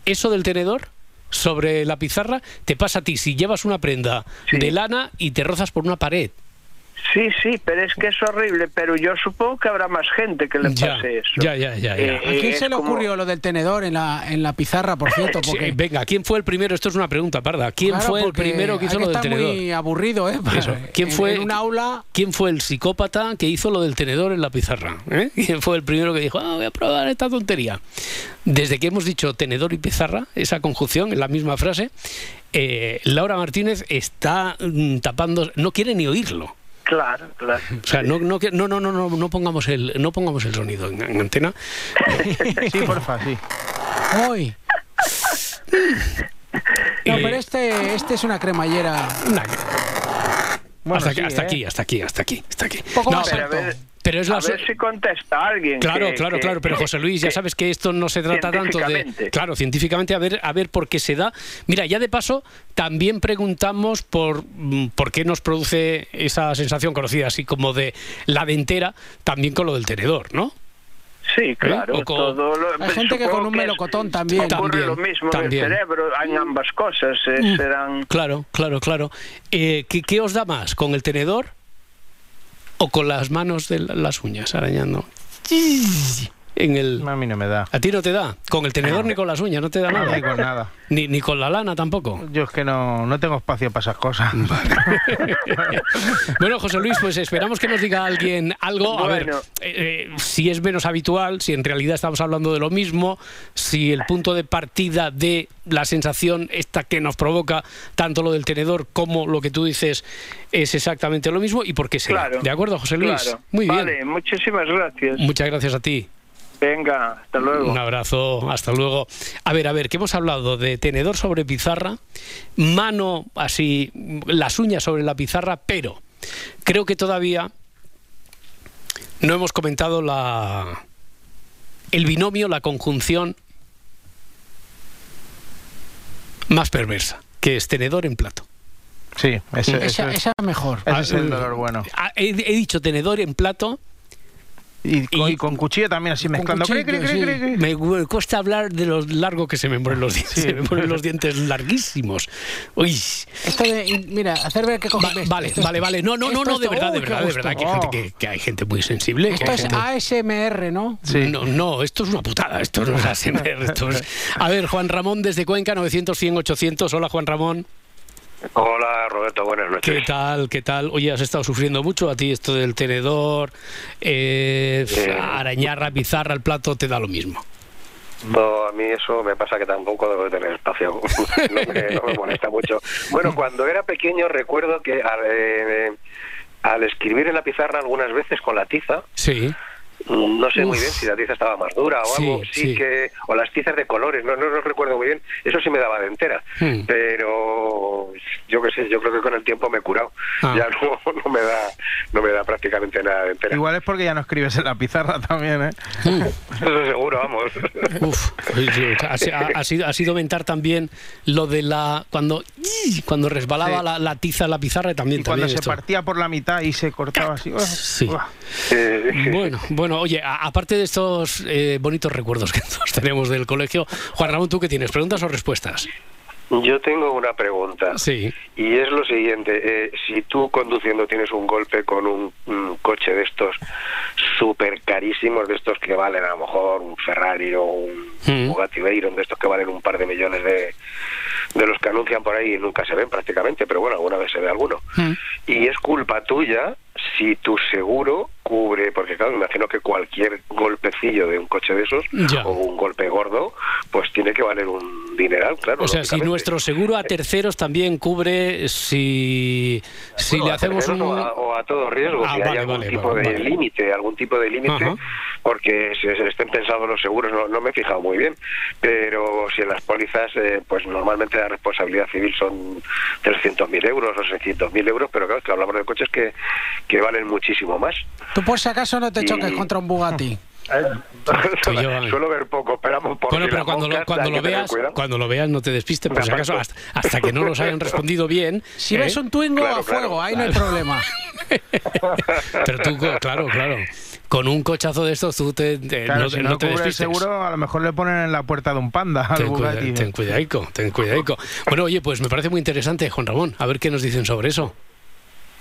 Speaker 1: eso del tenedor sobre la pizarra, te pasa a ti si llevas una prenda
Speaker 6: Sí.
Speaker 1: de lana y te rozas por una pared.
Speaker 6: Sí, sí, pero es que es horrible, pero yo supongo que habrá más gente que le
Speaker 1: Ya,
Speaker 6: pase eso.
Speaker 1: ya, ya, ya, ya.
Speaker 6: Eh,
Speaker 2: ¿A quién se le
Speaker 6: como-
Speaker 2: ocurrió lo del tenedor en la, en la pizarra, por <laughs> cierto?
Speaker 1: Sí,
Speaker 2: Porque,
Speaker 1: venga, ¿quién fue el primero? Esto es una pregunta, Parda. ¿Quién
Speaker 2: claro,
Speaker 1: fue el primero que hizo lo del tenedor?
Speaker 2: muy aburrido, ¿eh?
Speaker 1: Eso. ¿Quién
Speaker 2: En-
Speaker 1: fue?
Speaker 2: En un aula...
Speaker 1: ¿Quién fue el psicópata que hizo lo del tenedor en la pizarra? ¿Eh? <laughs> ¿Quién fue el primero que dijo, ah, voy a probar esta tontería? Desde que hemos dicho tenedor y pizarra, esa conjunción en la misma frase, eh, Laura Martínez está mm, tapando, no quiere ni oírlo.
Speaker 6: Claro, claro.
Speaker 1: O sea, no, no, no, no, no, no, pongamos el, no pongamos el sonido en, en antena. <laughs>
Speaker 3: Sí, porfa, sí.
Speaker 2: Hoy. No, pero este, este es una cremallera.
Speaker 3: Bueno,
Speaker 1: hasta,
Speaker 3: sí,
Speaker 1: aquí, hasta
Speaker 3: ¿eh?
Speaker 1: aquí, hasta aquí, hasta aquí, hasta aquí.
Speaker 2: Poco
Speaker 1: No,
Speaker 2: más
Speaker 1: pero,
Speaker 6: Pero a ver,
Speaker 1: pero es
Speaker 6: a
Speaker 1: la so-
Speaker 6: ver si contesta alguien.
Speaker 1: Claro,
Speaker 6: que-
Speaker 1: claro,
Speaker 6: que-
Speaker 1: claro, pero José Luis, ya sabes que esto no se trata tanto de... Claro, científicamente, a ver, a ver por qué se da. Mira, ya de paso, también preguntamos por, mm, por qué nos produce esa sensación conocida así como de la dentera, también con lo del tenedor, ¿no?
Speaker 6: Sí, claro.
Speaker 1: O con-
Speaker 6: todo lo-
Speaker 2: Hay gente que con un
Speaker 6: es-
Speaker 2: melocotón también.
Speaker 6: Ocurre
Speaker 1: También,
Speaker 6: lo mismo
Speaker 1: también.
Speaker 6: en el cerebro, en ambas cosas. eh, serán.
Speaker 1: Claro, claro, claro. Eh, ¿qué, qué os da más? ¿Con el tenedor o con las manos de la- las uñas arañando? En el...
Speaker 3: A mí no me da.
Speaker 1: ¿A ti no te da? Con el tenedor ni con las uñas, no te da nada.
Speaker 3: digo nada. <laughs>
Speaker 1: Ni, ni con la lana tampoco.
Speaker 3: Yo es que no, no tengo espacio para esas cosas. <laughs>
Speaker 1: Bueno, José Luis, pues esperamos que nos diga alguien algo. A ver, eh, eh, si es menos habitual, si en realidad estamos hablando de lo mismo, si el punto de partida de la sensación esta que nos provoca tanto lo del tenedor como lo que tú dices es exactamente lo mismo y por qué será.
Speaker 6: Claro.
Speaker 1: ¿De acuerdo, José Luis?
Speaker 6: Claro.
Speaker 1: Muy bien.
Speaker 6: Vale, muchísimas gracias.
Speaker 1: Muchas gracias a ti.
Speaker 6: Venga, hasta luego.
Speaker 1: Un abrazo, hasta luego. A ver, a ver, que hemos hablado de tenedor sobre pizarra, mano así, las uñas sobre la pizarra, pero creo que todavía no hemos comentado la el binomio, la conjunción más perversa, que es tenedor en plato.
Speaker 3: Sí, ese, ese
Speaker 2: Esa,
Speaker 3: es,
Speaker 2: esa es mejor.
Speaker 3: ese es el
Speaker 1: Ah,
Speaker 3: dolor bueno.
Speaker 1: Ah, He, he dicho tenedor en plato
Speaker 3: Y con,
Speaker 1: y-
Speaker 3: con cuchillo también así mezclando.
Speaker 2: cuchillo,
Speaker 3: Cri, cri, cri,
Speaker 2: sí.
Speaker 1: Me cu- cuesta hablar de lo largo que se me ponen los dientes.
Speaker 3: Sí.
Speaker 1: Se me ponen los dientes larguísimos. Uy.
Speaker 2: Esto de, mira, hacer ver que coge
Speaker 1: Va- vale, vale, vale. No, no, no,
Speaker 2: esto
Speaker 1: no, de
Speaker 2: es-
Speaker 1: verdad, de verdad, de verdad. Que hay, gente
Speaker 3: Oh.
Speaker 1: que, que hay gente muy sensible. que
Speaker 2: Esto
Speaker 1: hay
Speaker 2: es
Speaker 1: gente-
Speaker 2: ASMR, ¿no?
Speaker 3: Sí.
Speaker 1: No, no, esto es una putada. Esto no es ASMR. Esto es... A ver, Juan Ramón desde Cuenca, 900, 100, 800. Hola, Juan Ramón.
Speaker 7: Hola Roberto, buenas noches.
Speaker 1: ¿Qué tal? ¿Qué tal? Oye, has estado sufriendo mucho a ti esto del tenedor, eh,
Speaker 7: Eh.
Speaker 1: arañar la pizarra, el plato, te da lo mismo.
Speaker 7: No, a mí eso me pasa que tampoco debo de tener espacio. <laughs> no, me, no me molesta mucho. Bueno, cuando era pequeño recuerdo que al, eh, al escribir en la pizarra algunas veces con la tiza,
Speaker 1: Sí.
Speaker 7: Mm, no sé muy bien si la tiza estaba más dura o
Speaker 1: Sí,
Speaker 7: algo, sí,
Speaker 1: sí.
Speaker 7: que o las tizas de colores, no, no lo recuerdo muy bien. Eso sí me daba de entera,
Speaker 1: Hmm.
Speaker 7: pero yo qué sé, yo creo que con el tiempo me he curado.
Speaker 1: Ah.
Speaker 7: Ya no, <laughs> no me da no me da prácticamente nada de entera.
Speaker 3: Igual es porque ya no escribes en la pizarra también, ¿eh? <laughs>
Speaker 7: Eso seguro, vamos. <laughs>
Speaker 1: Uf, ha, ha- ha sido, ha sido mentar también lo de la cuando cuando resbalaba
Speaker 3: Sí.
Speaker 1: la, la tiza en la pizarra y también
Speaker 3: Y cuando
Speaker 1: también
Speaker 3: se
Speaker 1: esto.
Speaker 3: partía por la mitad y se cortaba así.
Speaker 7: Eh,
Speaker 1: Bueno, bueno, oye, a- aparte de estos eh, bonitos recuerdos que <laughs> todos tenemos del colegio, Juan Ramón, ¿tú qué tienes? ¿Preguntas o respuestas?
Speaker 7: Yo tengo una pregunta.
Speaker 1: Sí.
Speaker 7: Y es lo siguiente, eh, si tú conduciendo tienes un golpe con un, un coche de estos súper carísimos, de estos que valen a lo mejor un Ferrari o un
Speaker 1: Mm.
Speaker 7: Bugatti Veyron, de estos que valen un par de millones de, de los que anuncian por ahí y nunca se ven prácticamente, pero bueno, alguna vez se ve alguno.
Speaker 1: Mm.
Speaker 7: Y es culpa tuya si tu seguro cubre, porque claro, me imagino que cualquier golpecillo de un coche de esos
Speaker 1: Ya.
Speaker 7: o un golpe gordo, pues tiene que valer un dineral, claro.
Speaker 1: O sea, si nuestro seguro a terceros también cubre si, si
Speaker 7: Bueno,
Speaker 1: le hacemos un...
Speaker 7: O a, o a todo riesgo,
Speaker 1: Ah,
Speaker 7: si
Speaker 1: vale,
Speaker 7: hay algún
Speaker 1: vale,
Speaker 7: tipo
Speaker 1: vale,
Speaker 7: de límite, algún tipo de límite, porque si se estén pensados los seguros, no, no me he fijado muy bien, pero si en las pólizas, eh, pues normalmente la responsabilidad civil son 300.000 euros o 600.000 euros, pero claro, es que hablamos de coches que, que valen muchísimo más.
Speaker 2: Tú por si acaso no te
Speaker 7: Y-
Speaker 2: choques contra un Bugatti. <laughs>
Speaker 1: Yo, eh.
Speaker 7: Suelo ver poco, esperamos por
Speaker 1: Bueno, pero cuando lo, cuando veas, cuando lo veas no te despistes, por si acaso, hasta, hasta que no los hayan <laughs> respondido bien.
Speaker 2: Si
Speaker 1: ¿eh?
Speaker 2: ves un Twingo
Speaker 7: Claro,
Speaker 2: a fuego,
Speaker 7: claro.
Speaker 2: ahí no hay problema. <laughs>
Speaker 1: Pero tú, claro, claro. Con un cochazo de estos tú te, te-
Speaker 3: Claro,
Speaker 1: no,
Speaker 3: si
Speaker 1: te-
Speaker 3: no,
Speaker 1: no te despistes.
Speaker 3: seguro, a lo mejor le ponen en la puerta de un panda
Speaker 1: Ten, cuida-
Speaker 3: Bugatti.
Speaker 1: ten cuidaico, ten cuidaico. Bueno, oye, pues me parece muy interesante, Juan Ramón. A ver qué nos dicen sobre eso.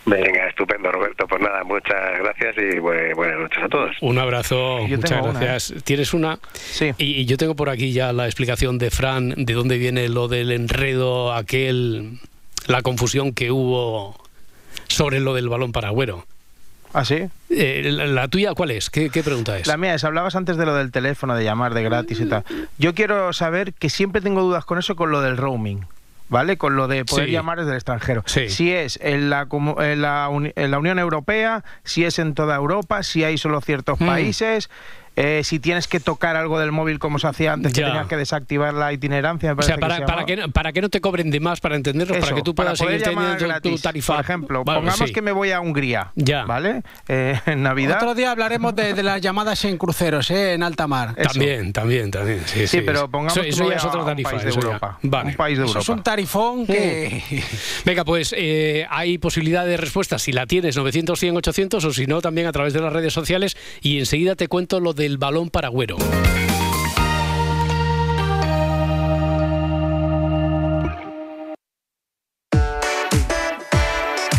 Speaker 7: Venga, estupendo, Roberto. Pues nada, muchas gracias y bu- buenas noches a todos.
Speaker 1: Un abrazo,
Speaker 3: Yo
Speaker 1: muchas
Speaker 3: una, ¿eh?
Speaker 1: gracias. ¿Tienes una?
Speaker 3: Sí.
Speaker 1: Y, y yo tengo por aquí ya la explicación de Fran de dónde viene lo del enredo, aquel, la confusión que hubo sobre lo del balón paragüero.
Speaker 3: ¿Ah, sí?
Speaker 1: Eh, la, la tuya cuál es? ¿Qué, qué pregunta es?
Speaker 3: La mía es, hablabas antes de lo del teléfono, de llamar de gratis y tal. Yo quiero saber que siempre tengo dudas con eso, con lo del roaming. ¿Vale? Con lo de poder
Speaker 1: Sí.
Speaker 3: llamar desde el extranjero.
Speaker 1: Sí.
Speaker 3: Si es en la, en, la en la Unión Europea, si es en toda Europa, si hay solo ciertos
Speaker 1: Mm.
Speaker 3: países, eh, si tienes que tocar algo del móvil como se hacía antes, que
Speaker 1: Ya.
Speaker 3: tenías que desactivar la itinerancia. me
Speaker 1: O sea,
Speaker 3: parece que
Speaker 1: para, para, que, no- para que no te cobren de más, para entenderlo, para
Speaker 3: Eso,
Speaker 1: que tú puedas seguir teniendo tu, tu
Speaker 3: gratis.
Speaker 1: tarifa.
Speaker 3: Por ejemplo,
Speaker 1: Vale,
Speaker 3: pongamos
Speaker 1: sí.
Speaker 3: que me voy a Hungría,
Speaker 1: Ya.
Speaker 3: ¿vale? Eh, en Navidad.
Speaker 2: Otro día hablaremos de, de las llamadas en cruceros, ¿eh? en alta mar.
Speaker 3: Eso.
Speaker 1: También, también, también. Sí,
Speaker 3: Sí,
Speaker 1: sí.
Speaker 3: pero pongamos
Speaker 1: eso,
Speaker 3: que
Speaker 1: eso
Speaker 3: voy
Speaker 1: es otra
Speaker 3: un
Speaker 1: tarifa.
Speaker 3: país de. Europa.
Speaker 1: Vale.
Speaker 3: Un país de
Speaker 2: Eso
Speaker 3: Europa.
Speaker 2: es un tarifón que...
Speaker 1: Venga, pues eh, hay posibilidad de respuesta. Si la tienes, 900, 100, 800, o si no, también a través de las redes sociales. Y enseguida te cuento lo del balón paragüero.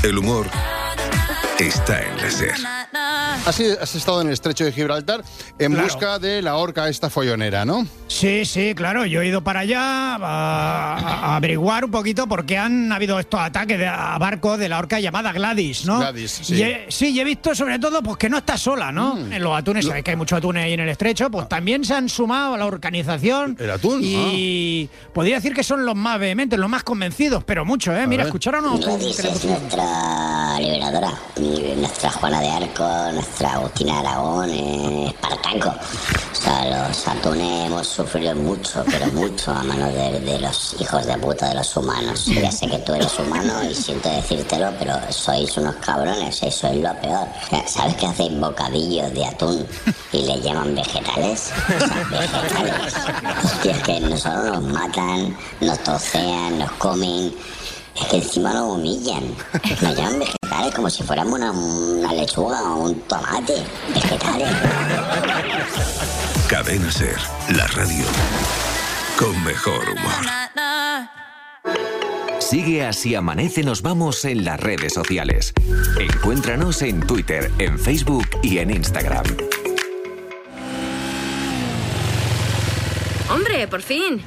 Speaker 8: El humor está en la SER.
Speaker 9: Has, has estado en el estrecho de Gibraltar en
Speaker 10: Claro.
Speaker 9: busca de la orca esta follonera, ¿no?
Speaker 10: Sí, sí, claro. Yo he ido para allá a, a averiguar un poquito por qué han habido estos ataques de- a barcos de la orca llamada Gladys, ¿no?
Speaker 9: Gladys, sí.
Speaker 10: Y he- sí, y he visto sobre todo pues que no está sola, ¿no?
Speaker 9: Mm.
Speaker 10: En los atunes, sabéis que hay muchos atunes ahí en el estrecho, pues también se han sumado a la organización.
Speaker 9: El atún, ah.
Speaker 10: Y podría decir que son los más vehementes, los más convencidos, pero mucho, ¿eh? Mira,
Speaker 9: ver.
Speaker 10: escucharon
Speaker 11: Gladys es nuestra liberadora, y nuestra Juana de Arco, nuestra Agustina de Aragón, eh, Espartaco. O sea, los atunes hemos sufrido mucho, pero mucho a manos de, los hijos de puta de los humanos. Ya sé que tú eres humano y siento decírtelo, pero sois unos cabrones, eso es lo peor. ¿Sabes que hacéis bocadillos de atún y le llaman vegetales? O sea, vegetales. Hostia, es que nosotros nos matan, nos tocean, nos comen. Es que encima nos humillan. Nos llaman vegetales como si fuéramos una, una lechuga o un tomate. Vegetales.
Speaker 8: Cadena SER, la radio con mejor humor.
Speaker 12: Sigue así amanece nos vamos en las redes sociales. Encuéntranos en Twitter, en Facebook y en Instagram.
Speaker 13: Hombre, por fin.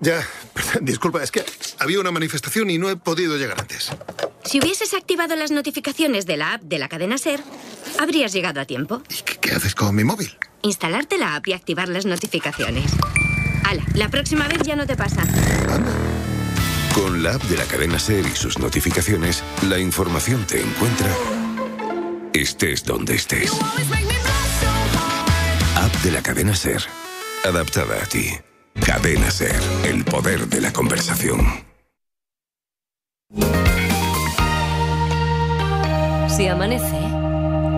Speaker 14: Ya, perdón, disculpa, es que había una manifestación y no he podido llegar antes.
Speaker 13: Si hubieses activado las notificaciones de la app de la cadena Ser, habrías llegado a tiempo.
Speaker 14: ¿Qué haces con mi móvil?
Speaker 13: Instalarte la app y activar las notificaciones. Ala, la próxima vez ya no te pasa.
Speaker 8: Con la app de la cadena SER y sus notificaciones, la información te encuentra estés donde estés. App de la cadena SER, adaptada a ti. Cadena SER, el poder de la conversación.
Speaker 4: Si amanece,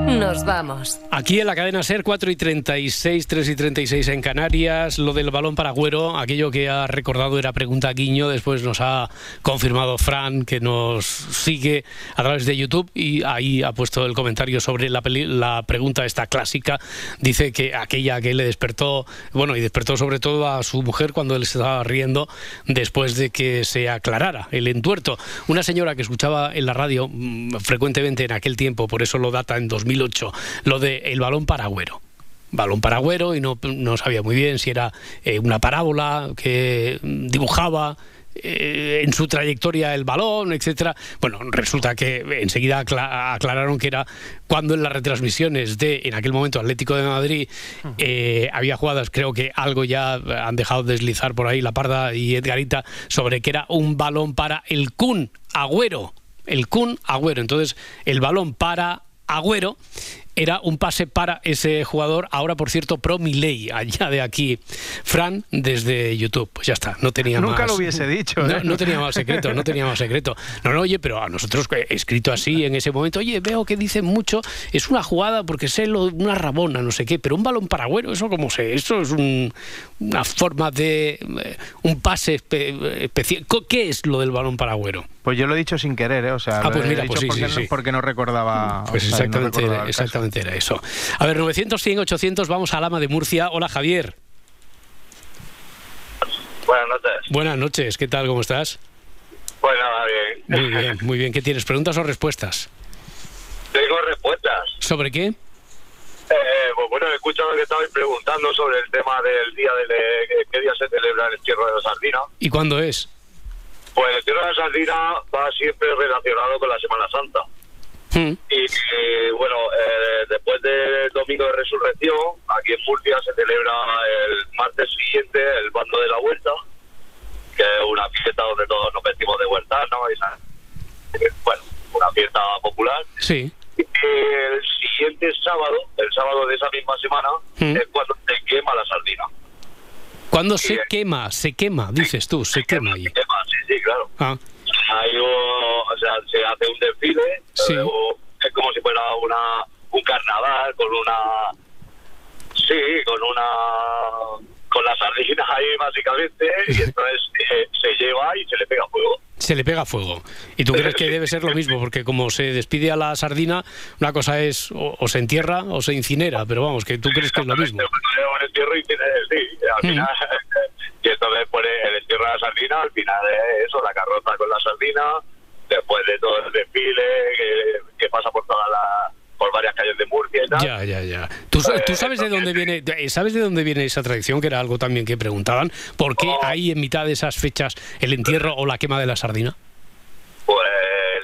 Speaker 4: nos vamos.
Speaker 1: Aquí en la cadena SER 4 y 36, 3 y 36 en Canarias, lo del balón para Agüero, aquello que ha recordado era pregunta Guiño, después nos ha confirmado Fran que nos sigue a través de YouTube y ahí ha puesto el comentario sobre la, peli- pregunta esta clásica, dice que aquella que le despertó, bueno, y despertó sobre todo a su mujer cuando él se estaba riendo después de que se aclarara el entuerto. Una señora que escuchaba en la radio mm, frecuentemente en aquel tiempo, por eso lo data en 2008, lo de el balón para Agüero balón para Agüero y no, no sabía muy bien si era eh, una parábola que dibujaba eh, en su trayectoria el balón, etcétera. Bueno, resulta que enseguida acla- aclararon que era cuando en las retransmisiones de, en aquel momento, Atlético de Madrid, eh, había jugadas, creo que algo ya han dejado deslizar por ahí la Parda y Edgarita, sobre que era un balón para el Kun Agüero. El Kun Agüero. Entonces, el balón para Agüero era un pase para ese jugador, ahora por cierto pro Milei, allá de aquí. Fran desde YouTube, pues ya está, no tenía
Speaker 3: Nunca
Speaker 1: más.
Speaker 3: lo hubiese dicho,
Speaker 1: No,
Speaker 3: ¿eh?
Speaker 1: no tenía más secreto, no tenía más secreto. No, no, oye, pero a nosotros eh, escrito así en ese momento, oye, veo que dicen mucho, es una jugada porque sé lo, una rabona, no sé qué, pero un balón paragüero, eso como sé, eso es un- una forma de eh, un pase especial. ¿Qué es lo del balón paragüero?
Speaker 3: Pues yo lo he dicho sin querer, ¿eh? O sea,
Speaker 1: Ah, pues
Speaker 3: he
Speaker 1: mira,
Speaker 3: dicho
Speaker 1: pues sí,
Speaker 3: porque,
Speaker 1: sí,
Speaker 3: no,
Speaker 1: sí.
Speaker 3: porque no recordaba.
Speaker 1: Pues
Speaker 3: o sea, no
Speaker 1: exactamente,
Speaker 3: recordaba caso.
Speaker 1: Exactamente era eso. A ver, 900, 100, 800, vamos a Lama de Murcia. Hola, Javier.
Speaker 15: Buenas noches.
Speaker 1: Buenas noches, ¿qué tal? ¿Cómo estás?
Speaker 15: Pues nada, bien.
Speaker 1: Muy bien, muy bien. ¿Qué tienes? ¿Preguntas o respuestas?
Speaker 15: Tengo respuestas.
Speaker 1: ¿Sobre qué?
Speaker 15: Eh, pues bueno, he escuchado que estabais preguntando sobre el tema del día eh, ¿Qué día se celebra el entierro de la sardina?
Speaker 1: ¿Y cuándo es?
Speaker 15: Pues el entierro de la sardina va siempre relacionado con la Semana Santa.
Speaker 1: Hmm.
Speaker 15: Y eh, bueno, eh, después del domingo de resurrección, aquí en Murcia se celebra el martes siguiente el bando de la vuelta. que es una fiesta donde todos nos vestimos de huertano y esa- bueno, una fiesta popular.
Speaker 1: Sí.
Speaker 15: El siguiente sábado, el sábado de esa misma semana,
Speaker 1: Mm.
Speaker 15: es cuando se quema la sardina.
Speaker 1: Cuando se quema, se quema, dices tú, se quema ahí.
Speaker 15: Se quema, sí, sí, claro.
Speaker 1: Ah,
Speaker 15: Hay un- o sea, se hace un desfile,
Speaker 1: Sí.
Speaker 15: es como si fuera una un carnaval con una sí, con una con las sardinas ahí básicamente y <laughs> entonces eh, se lleva y se le pega fuego.
Speaker 1: se le pega fuego. Y tú crees que <laughs> debe ser lo mismo, porque como se despide a la sardina, una cosa es o, o se entierra o se incinera, pero vamos, que tú crees que es lo mismo.
Speaker 15: Un entierro sí, al
Speaker 1: Mm.
Speaker 15: final <laughs> y entonces pone el entierro de la sardina, al final es eso, la carroza con la sardina, después de todo tal.
Speaker 1: Ya, ya, ya. ¿Tú, sa- tú sabes de dónde viene, de- sabes de dónde viene esa tradición, que era algo también que preguntaban? ¿Por qué hay en mitad de esas fechas el entierro o la quema de la sardina?
Speaker 15: Pues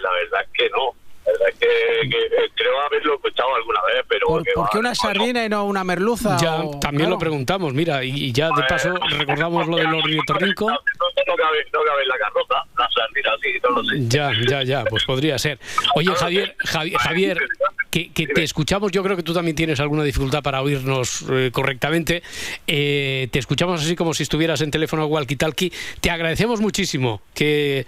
Speaker 15: la verdad es que no. La verdad es que, que, eh, creo haberlo escuchado alguna vez, pero
Speaker 2: ¿Por,
Speaker 15: que
Speaker 2: por
Speaker 15: va,
Speaker 2: qué una sardina y no una merluza?
Speaker 1: Ya,
Speaker 2: o-
Speaker 1: también
Speaker 2: claro.
Speaker 1: lo preguntamos, mira, y, y ya de paso recordamos lo del ornitorrinco. <laughs>
Speaker 15: no, no cabe, no cabe en la carroza, la sardina sí, no lo sé.
Speaker 1: Ya, ya, ya, pues podría ser. Oye, Javier, Javi- Javier, que, que te escuchamos, yo creo que tú también tienes alguna dificultad para oírnos eh, correctamente. Eh, te escuchamos así como si estuvieras en teléfono walkie-talkie. Te agradecemos muchísimo que,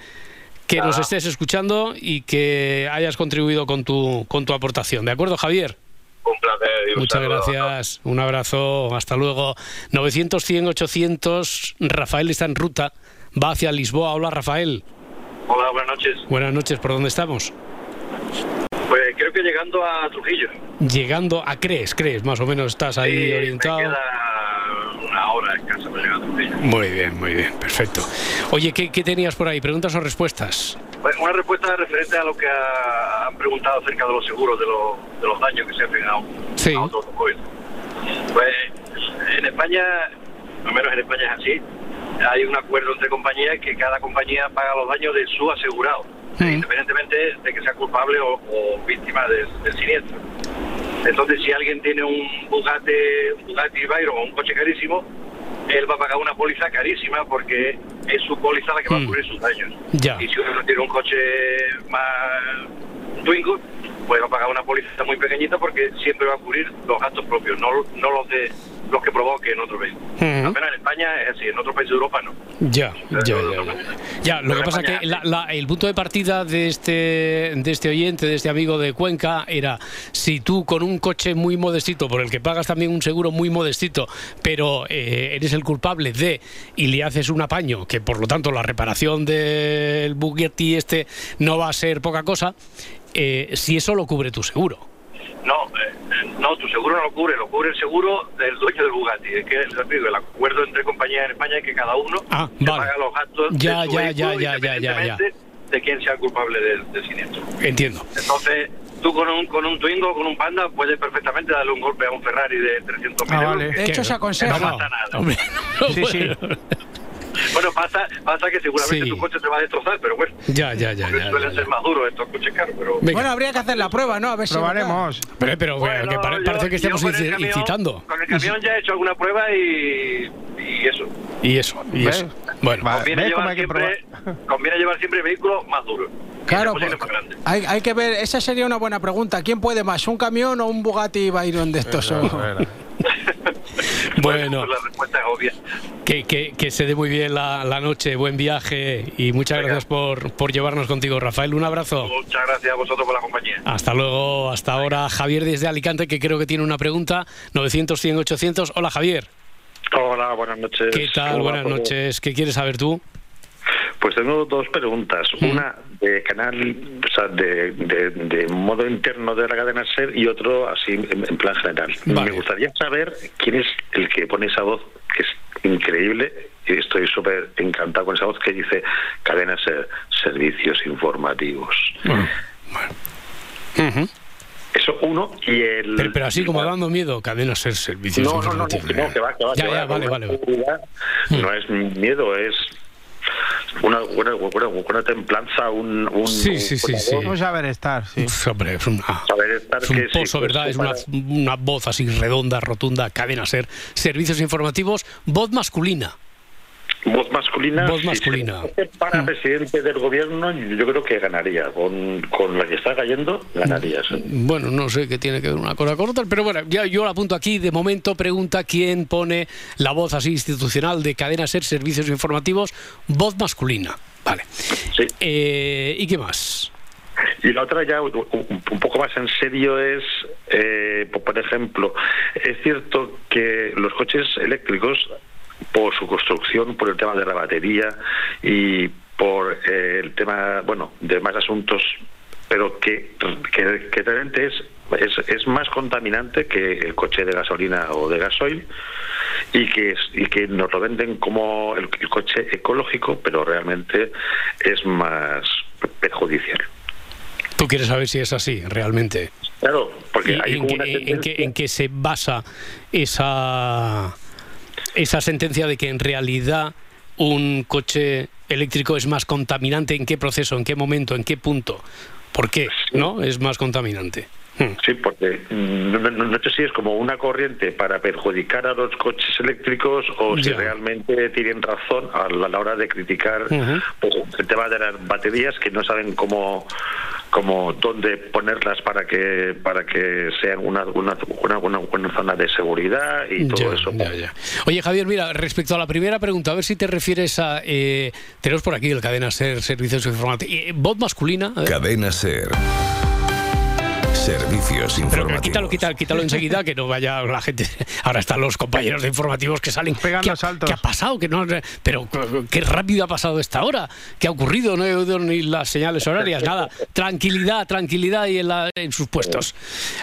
Speaker 1: que nos estés escuchando y que hayas contribuido con tu, con tu aportación. ¿De acuerdo, Javier?
Speaker 15: Un placer.
Speaker 1: Muchas
Speaker 15: saludo.
Speaker 1: gracias, un abrazo, hasta luego. 900, 100, 800, Rafael está en ruta, va hacia Lisboa. Hola, Rafael.
Speaker 16: Hola, buenas noches.
Speaker 1: Buenas noches, ¿por dónde estamos?
Speaker 16: Pues creo llegando a Trujillo.
Speaker 1: Llegando a Crees, Crees, más o menos estás ahí
Speaker 16: Sí,
Speaker 1: orientado.
Speaker 16: Me queda una hora escasa para llegar a Trujillo.
Speaker 1: Muy bien, muy bien, perfecto. Oye, ¿qué, qué tenías por ahí? ¿Preguntas o respuestas?
Speaker 16: Pues una respuesta referente a lo que ha- han preguntado acerca de los seguros, de, los- de los daños que se hacen a
Speaker 1: Sí.
Speaker 16: a automóvil. Pues en España, al menos en España es así, hay un acuerdo entre compañías que cada compañía paga los daños de su asegurado, independientemente de que sea culpable o, o víctima del, siniestro. Entonces, si alguien tiene un Bugatti, un Bugatti Veyron o un coche carísimo, él va a pagar una póliza carísima porque es su póliza la que va a cubrir sus daños.
Speaker 1: Ya.
Speaker 16: Y si uno tiene un coche más Twingo, pues va a pagar una póliza muy pequeñita porque siempre va a cubrir los gastos propios, no, no los de los que provoque en otro.
Speaker 1: Ujú.
Speaker 16: Al menos en España es así, en otros países de Europa no.
Speaker 1: Ya, ya, ya. Ya, Ya, lo que pasa es que la- la- el punto de partida de este, de este oyente, de este amigo de Cuenca, era si tú con un coche muy modestito, por el que pagas también un seguro muy modestito, pero eh, eres el culpable de y le haces un apaño, que por lo tanto la reparación del Bugatti este no va a ser poca cosa, eh, si eso lo cubre tu seguro.
Speaker 16: No, eh, no, tu seguro no lo cubre, lo cubre el seguro del dueño del Bugatti. Es que el acuerdo entre compañías en España es que cada uno
Speaker 1: Ah,
Speaker 16: se
Speaker 1: vale.
Speaker 16: paga los gastos
Speaker 1: Ya,
Speaker 16: de su
Speaker 1: ya,
Speaker 16: vehículo
Speaker 1: ya, ya, ya, ya, ya.
Speaker 16: independientemente de quién sea el culpable del, del siniestro.
Speaker 1: Entiendo.
Speaker 16: Entonces, tú con un, con un Twingo con un Panda puedes perfectamente darle un golpe a un Ferrari de 300 mil
Speaker 2: Ah,
Speaker 16: euros.
Speaker 2: vale. De hecho, se aconseja.
Speaker 16: No pasa nada.
Speaker 1: Hombre,
Speaker 16: Sí, sí. Bueno, pasa, pasa que seguramente
Speaker 1: Sí.
Speaker 16: tu coche te va a destrozar, pero bueno.
Speaker 1: Ya, ya, ya, ya,
Speaker 16: Suelen
Speaker 1: ya,
Speaker 16: ser más duros estos coches caros, pero...
Speaker 2: Bueno, habría que hacer la prueba, ¿no? A ver si.
Speaker 3: Probaremos.
Speaker 1: Pero, pero
Speaker 16: Bueno,
Speaker 1: que pare-
Speaker 16: yo-
Speaker 1: parece que inci-
Speaker 16: camión-
Speaker 1: incitando.
Speaker 16: Con el camión ya he hecho alguna prueba y, y eso.
Speaker 1: Y eso, y
Speaker 3: ¿Ves?
Speaker 1: eso. Bueno,
Speaker 16: Conviene
Speaker 3: ¿ves cómo
Speaker 16: llevar, siempre, conviene llevar siempre vehículos más duros.
Speaker 2: Claro, pues, hay, hay que ver, esa sería una buena pregunta. ¿Quién puede más, un camión o un Bugatti Veyron de estos? O- <laughs> <laughs>
Speaker 1: bueno,
Speaker 16: la respuesta es obvia.
Speaker 1: que, que, que se dé muy bien la, la noche, buen viaje y muchas gracias por, por llevarnos contigo, Rafael. Un abrazo.
Speaker 16: Muchas gracias a vosotros por la compañía.
Speaker 1: Hasta luego, hasta ahora. Javier desde Alicante, que creo que tiene una pregunta. 900, 100, 800. Hola, Javier.
Speaker 17: Hola, buenas noches.
Speaker 1: ¿Qué tal?
Speaker 17: ¿Cómo va
Speaker 1: Buenas noches. ¿Qué quieres saber tú?
Speaker 17: Pues tengo dos preguntas. Una de canal, o sea, de, de- de modo interno de la cadena SER y otro así en, en plan general.
Speaker 1: Vale.
Speaker 17: Me gustaría saber quién es el que pone esa voz, que es increíble, y estoy súper encantado con esa voz que dice cadena SER, servicios informativos.
Speaker 1: Ujú.
Speaker 17: Eso uno y el...
Speaker 1: Pero, pero así como dando miedo, cadena ser servicios.
Speaker 17: No, no, no, no, que
Speaker 1: informativos.
Speaker 17: no, que va, que va,
Speaker 1: Ya,
Speaker 17: que va,
Speaker 1: ya, vale,
Speaker 17: una
Speaker 1: vale. vale.
Speaker 17: seguridad. No es miedo, es una buena, buena, buena templanza, un, un
Speaker 1: Sí, sí, sí, sí.
Speaker 3: Un saber estar, sí.
Speaker 1: Uf, hombre, es una,
Speaker 17: saber estar
Speaker 1: es un
Speaker 17: que sí,
Speaker 1: pozo,
Speaker 17: pues,
Speaker 1: ¿verdad? Es una,
Speaker 17: para-
Speaker 1: una voz así redonda, rotunda, cadena ser, servicios informativos, voz masculina.
Speaker 17: Voz masculina.
Speaker 1: Voz masculina.
Speaker 17: para presidente del gobierno, yo creo que ganaría. Con, con la que está cayendo, ganaría. sí.
Speaker 1: Bueno, no sé qué tiene que ver una cosa con otra, pero bueno, ya yo lo apunto aquí. De momento pregunta quién pone la voz así institucional de Cadena Ser Servicios Informativos, voz masculina. Vale. Eh, ¿Y qué más?
Speaker 17: Y la otra ya un, poco más en serio es, eh, por ejemplo, es cierto que los coches eléctricos, por su construcción, por el tema de la batería y por eh, el tema, bueno, de más asuntos, pero que, que, que realmente es, es, es más contaminante que el coche de gasolina o de gasoil y que, y que nos lo venden como el, el coche ecológico, pero realmente es más perjudicial.
Speaker 1: Tú quieres saber si es así, realmente.
Speaker 17: Claro, porque
Speaker 1: ¿Y
Speaker 17: hay
Speaker 1: en,
Speaker 17: una
Speaker 1: en
Speaker 17: tendencia-
Speaker 1: en qué se basa esa, esa sentencia de que en realidad un coche eléctrico es más contaminante? ¿En qué proceso? ¿En qué momento? ¿En qué punto? ¿Por qué? ¿No? Es más contaminante.
Speaker 17: Sí, porque mm, no, no- no sé si es como una corriente para perjudicar a los coches eléctricos o si realmente tienen razón a la, a la hora de criticar
Speaker 1: Ujú.
Speaker 17: pues, el tema de las baterías que no saben cómo cómo dónde ponerlas para que para que sean una una, una, una- una zona de seguridad y todo
Speaker 1: Ya,
Speaker 17: eso.
Speaker 1: ya, ya. Oye, Javier, mira, respecto a la primera pregunta, a ver si te refieres a... Eh, tenemos por aquí el cadena SER, servicios informativos. Eh, voz masculina.
Speaker 8: Cadena Ser. Servicios
Speaker 1: Pero, pero
Speaker 8: informativos.
Speaker 1: quítalo, quítalo, quítalo <laughs> enseguida, que no vaya la gente. Ahora están los compañeros de informativos que salen.
Speaker 2: Pegando
Speaker 1: ¿Qué,
Speaker 2: saltos.
Speaker 1: ¿Qué ha pasado? Que no, pero qué rápido ha pasado esta hora. ¿Qué ha ocurrido? No he oído ni las señales horarias, nada. Tranquilidad, tranquilidad y en, la- en sus puestos.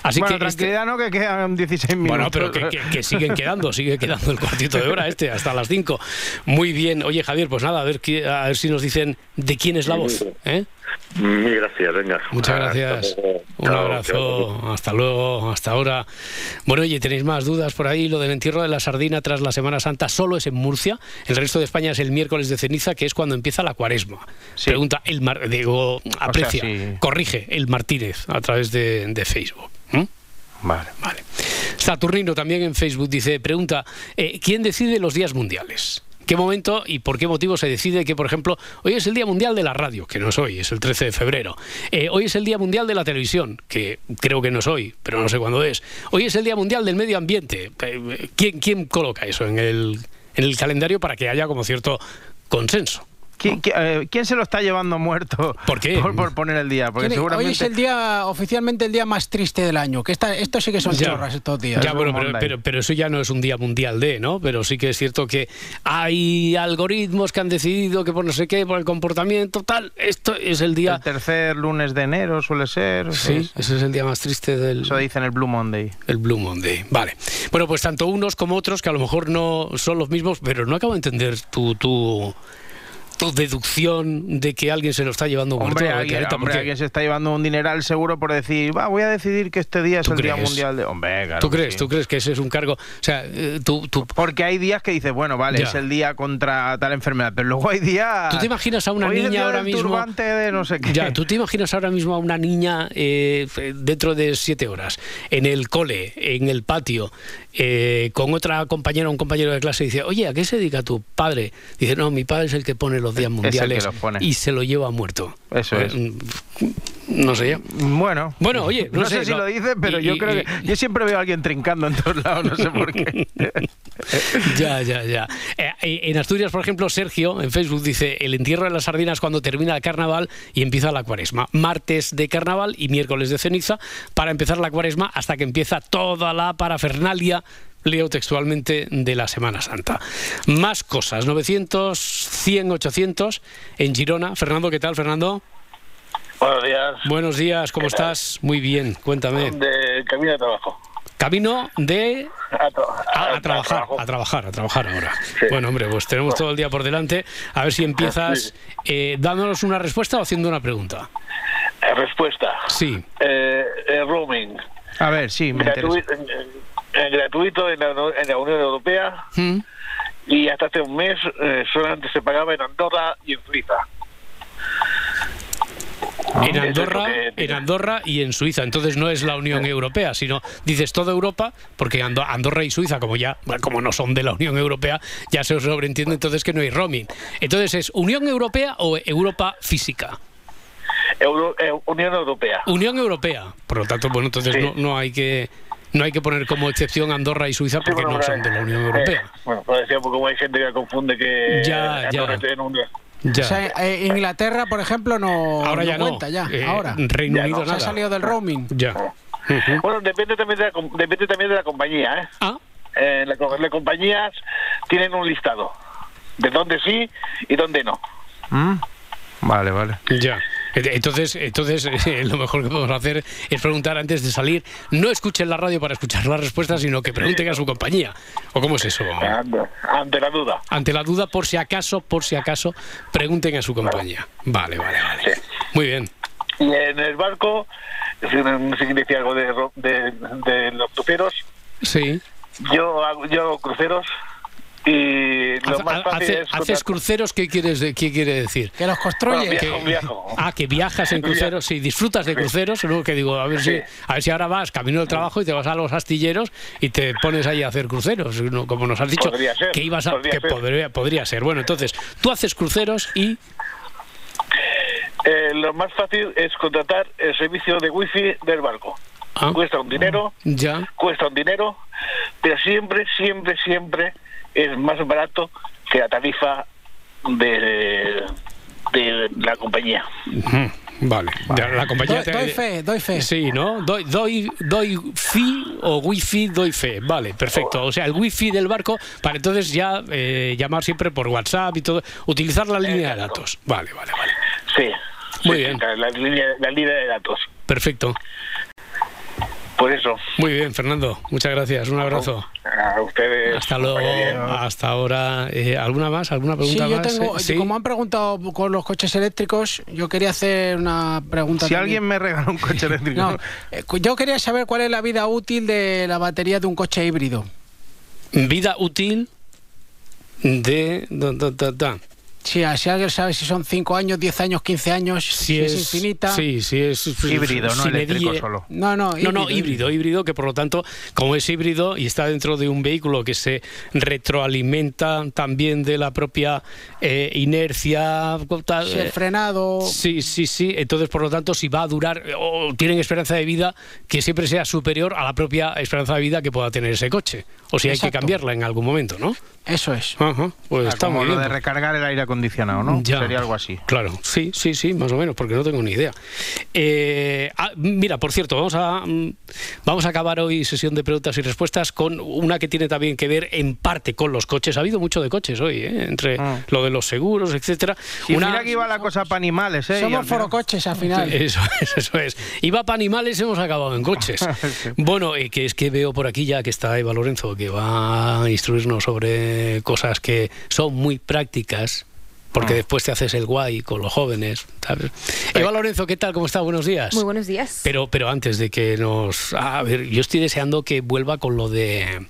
Speaker 1: Así
Speaker 2: bueno,
Speaker 1: que este-
Speaker 2: tranquilidad no, que quedan 16 minutos.
Speaker 1: Bueno, pero que, que- que siguen quedando, sigue quedando el cuartito de hora este, hasta las 5. Muy bien. Oye, Javier, pues nada, a ver, qué- a ver si nos dicen de quién es la voz. ¿eh?
Speaker 17: Mil gracias, venga.
Speaker 1: Muchas gracias. Un
Speaker 17: Chao,
Speaker 1: abrazo. Hasta luego. Hasta ahora. Bueno, oye, ¿tenéis más dudas por ahí? Lo del entierro de la sardina tras la Semana Santa solo es en Murcia. El resto de España es el miércoles de ceniza, que es cuando empieza la cuaresma. Pregunta el Mar digo, aprecia,
Speaker 2: sí.
Speaker 1: corrige el Martínez a través de, de Facebook. ¿Mm?
Speaker 2: Vale.
Speaker 1: Vale. Saturnino también en Facebook dice, pregunta, eh, ¿quién decide los días mundiales? ¿Qué momento y por qué motivo se decide que, por ejemplo, hoy es el Día Mundial de la Radio, que no es hoy, es el 13 de febrero? Eh, hoy es el Día Mundial de la Televisión, que creo que no es hoy, pero no sé cuándo es. Hoy es el Día Mundial del Medio Ambiente. Eh, ¿Quién, quién coloca eso en el, en el calendario para que haya como cierto consenso?
Speaker 2: ¿Qui- qui- eh, ¿Quién se lo está llevando muerto?
Speaker 1: ¿Por qué?
Speaker 2: Por, por poner el día. Porque seguramente...
Speaker 18: Hoy es el día, oficialmente el día más triste del año. Que esta, esto sí que son
Speaker 1: Ya.
Speaker 18: chorras estos días.
Speaker 1: Ya, bueno, pero, pero, pero eso ya no es un día mundial de, ¿no? Pero sí que es cierto que hay algoritmos que han decidido que por no sé qué, por el comportamiento, tal, esto es el día...
Speaker 2: El tercer lunes de enero suele ser.
Speaker 1: Sí, ese es el día más triste del...
Speaker 2: Eso dicen el Blue Monday.
Speaker 1: El Blue Monday, vale. Bueno, pues tanto unos como otros, que a lo mejor no son los mismos, pero no acabo de entender tu, tu, tu deducción de que alguien se lo está llevando muerto.
Speaker 2: Hombre,
Speaker 1: a la
Speaker 2: alguien,
Speaker 1: careta,
Speaker 2: hombre,
Speaker 1: porque-
Speaker 2: alguien se está llevando un dineral seguro por decir, va, voy a decidir que este día es
Speaker 1: ¿Tú
Speaker 2: el Día? Mundial de... Hombre, claro
Speaker 1: ¿Tú crees?
Speaker 2: sí.
Speaker 1: ¿Tú crees que ese es un cargo? O sea, eh, tú, tú-
Speaker 2: Porque hay días que dices, bueno, vale,
Speaker 1: Ya.
Speaker 2: es el día contra tal enfermedad, pero luego hay días...
Speaker 1: ¿Tú te imaginas a una niña ahora mismo?
Speaker 2: turbante de no sé qué.
Speaker 1: Ya, ¿tú te imaginas ahora mismo a una niña eh, dentro de siete horas, en el cole, en el patio, eh, con otra compañera o un compañero de clase y dice, oye, ¿a qué se dedica tu padre? Dice, no, mi padre es el que pone los días
Speaker 2: el que
Speaker 1: mundiales
Speaker 2: los
Speaker 1: y se lo lleva muerto.
Speaker 2: Eso
Speaker 1: Eh,
Speaker 2: es.
Speaker 1: No sé yo.
Speaker 2: Bueno,
Speaker 1: Bueno, oye, no,
Speaker 2: no, sé, si lo dice, pero
Speaker 1: Y-
Speaker 2: yo
Speaker 1: y-
Speaker 2: creo
Speaker 1: y-
Speaker 2: que... Yo siempre veo a alguien trincando en todos lados, no sé <laughs> por qué.
Speaker 1: Ya, ya, ya. Eh, en Asturias, por ejemplo, Sergio en Facebook dice el entierro de las sardinas cuando termina el carnaval y empieza la cuaresma. Martes de carnaval y miércoles de ceniza para empezar la cuaresma hasta que empieza toda la parafernalia. Leo textualmente de la Semana Santa. Más cosas, 900, 100, 800 en Girona. Fernando, ¿qué tal, Fernando?
Speaker 19: Buenos días.
Speaker 1: Buenos días, ¿cómo estás? Muy bien, cuéntame.
Speaker 19: De camino de trabajo.
Speaker 1: Camino de
Speaker 19: A, tra-
Speaker 1: a,
Speaker 19: a
Speaker 1: trabajar,
Speaker 19: trabajo.
Speaker 1: a trabajar, a trabajar ahora.
Speaker 19: Sí.
Speaker 1: Bueno, hombre, pues tenemos todo el día por delante. A ver si empiezas eh, dándonos una respuesta o haciendo una pregunta.
Speaker 19: Eh, Respuesta.
Speaker 1: Sí.
Speaker 19: Eh, eh, roaming.
Speaker 2: A ver, sí, me interesa.
Speaker 19: Gratuito en la, en la Unión Europea
Speaker 1: ¿Mm?
Speaker 19: y hasta hace un mes eh, solamente se pagaba en Andorra y en Suiza.
Speaker 1: En Andorra, en Andorra y en Suiza. Entonces no es la Unión Europea, sino dices toda Europa, porque Ando- Andorra y Suiza, como ya, como no son de la Unión Europea, ya se sobreentiende entonces que no hay roaming. Entonces es Unión Europea o Europa física.
Speaker 19: Euro- eh, Unión Europea.
Speaker 1: Unión Europea. Por lo tanto, bueno, entonces
Speaker 19: Sí.
Speaker 1: no, no hay que no hay que poner como excepción Andorra y Suiza porque
Speaker 19: bueno,
Speaker 1: no son de la Unión Europea.
Speaker 19: Eh, bueno, pues decía, porque como hay gente que confunde que
Speaker 1: Ya,
Speaker 19: Andorra
Speaker 1: ya.
Speaker 19: esté en un-
Speaker 1: Ya.
Speaker 2: O sea, eh, Inglaterra, por ejemplo, no,
Speaker 1: Ahora
Speaker 2: no
Speaker 1: ya no.
Speaker 2: cuenta ya.
Speaker 1: Eh,
Speaker 2: ahora.
Speaker 1: Reino
Speaker 2: Ya
Speaker 1: Unido
Speaker 2: no. Se ha salido del roaming.
Speaker 1: Ya.
Speaker 19: Bueno, depende también de la, com- depende también de la compañía, ¿eh?
Speaker 1: Ah.
Speaker 19: Eh, las compañías tienen un listado de dónde sí y dónde no.
Speaker 3: Mm. Vale, vale.
Speaker 1: Ya. Entonces, entonces eh, <laughs> lo mejor que podemos hacer es preguntar antes de salir. No escuchen la radio para escuchar las respuestas, sino que pregunten a su compañía. ¿O cómo es eso?
Speaker 19: Ante, la duda.
Speaker 1: Ante la duda, por si acaso, por si acaso, pregunten a su compañía. Vale, vale, vale. Muy bien.
Speaker 19: Y en el barco, si decir algo de, de, de los cruceros,
Speaker 1: Sí.
Speaker 19: yo hago, yo hago cruceros y lo
Speaker 1: Hace-
Speaker 19: más fácil
Speaker 1: hace-
Speaker 19: es...
Speaker 1: ¿Haces cruceros? ¿Qué, quieres de- ¿Qué quiere decir?
Speaker 2: Que los
Speaker 19: construye. Bueno, viajo,
Speaker 1: Que-
Speaker 19: viajo.
Speaker 1: Ah, que viajas en cruceros, sí, disfrutas de cruceros, ¿no? Que digo, a ver, si, a ver si ahora vas camino del trabajo y te vas a los astilleros y te pones ahí a hacer cruceros, ¿no? como nos has dicho
Speaker 19: Podría ser,
Speaker 1: que ibas a,
Speaker 19: podría
Speaker 1: que
Speaker 19: ser.
Speaker 1: podría, podría ser. Bueno, entonces, tú haces cruceros y
Speaker 19: Eh, lo más fácil es contratar el servicio de wifi del barco.
Speaker 1: Ah.
Speaker 19: Cuesta un dinero,
Speaker 1: ya.
Speaker 19: cuesta un dinero, pero siempre, siempre, siempre es más barato que la tarifa de, de la compañía.
Speaker 1: Vale, la compañía
Speaker 2: Doy,
Speaker 1: te-
Speaker 2: doy fe, doy fe.
Speaker 1: Sí, ¿no? Doy, doy, doy fi o wifi, doy fe. Vale, perfecto. O sea, el wifi del barco para entonces ya eh, llamar siempre por WhatsApp y todo. Utilizar la línea de datos. Vale, vale, vale.
Speaker 19: Sí.
Speaker 1: Muy
Speaker 19: Sí,
Speaker 1: bien.
Speaker 19: La línea, la línea de datos.
Speaker 1: Perfecto.
Speaker 19: Por eso.
Speaker 1: Muy bien, Fernando. Muchas gracias. Un abrazo.
Speaker 19: A ustedes.
Speaker 1: Hasta luego. Hasta ahora. Eh, ¿Alguna más? ¿Alguna
Speaker 2: Sí,
Speaker 1: pregunta
Speaker 2: yo
Speaker 1: más?
Speaker 2: tengo,
Speaker 1: Eh, sí.
Speaker 2: como han preguntado con los coches eléctricos, yo quería hacer una pregunta.
Speaker 3: Si
Speaker 2: también.
Speaker 3: alguien me regala un coche eléctrico. <laughs>
Speaker 2: No, eh, yo quería saber cuál es la vida útil de la batería de un coche híbrido.
Speaker 1: Vida útil de. da, da, da, da.
Speaker 2: Sí, si alguien sabe si son 5 años, 10 años, 15 años, si, es, infinita.
Speaker 1: Sí, sí es
Speaker 3: Híbrido, no
Speaker 1: sin
Speaker 3: eléctrico solo.
Speaker 2: No, no,
Speaker 1: No, no, híbrido, híbrido, que por lo tanto, como es híbrido y está dentro de un vehículo que se retroalimenta también de la propia eh, inercia. tal,
Speaker 2: Si el
Speaker 1: eh,
Speaker 2: frenado.
Speaker 1: Sí, sí, sí. Entonces, por lo tanto, si va a durar o tienen esperanza de vida que siempre sea superior a la propia esperanza de vida que pueda tener ese coche. O si hay que cambiarla en algún momento, ¿no?
Speaker 2: Eso es.
Speaker 1: Ajá, pues está
Speaker 3: como
Speaker 1: muy
Speaker 3: lo
Speaker 1: bien.
Speaker 3: de recargar el aire acondicionado, ¿no?
Speaker 1: Ya.
Speaker 3: Sería algo así.
Speaker 1: Claro, sí, sí, sí, más o menos, porque no tengo ni idea. Eh, ah, mira, por cierto, vamos a mm, vamos a acabar hoy sesión de preguntas y respuestas con una que tiene también que ver en parte con los coches. Ha habido mucho de coches hoy, ¿eh? entre lo de los seguros, etcétera.
Speaker 3: Y
Speaker 1: Una-
Speaker 3: mira que iba la cosa para animales, ¿eh?
Speaker 2: Somos forocoches al final. <laughs>
Speaker 1: Eso es, eso es. Iba para animales, hemos acabado en coches. <laughs> Bueno, eh, que es que veo por aquí ya que está Eva Lorenzo, que va a instruirnos sobre cosas que son muy prácticas. Porque después te haces el guay con los jóvenes. ¿sabes? Eva Lorenzo, ¿qué tal? ¿Cómo está? Buenos días.
Speaker 20: Muy buenos días.
Speaker 1: Pero, pero antes de que nos... A ver, yo estoy deseando que vuelva con lo de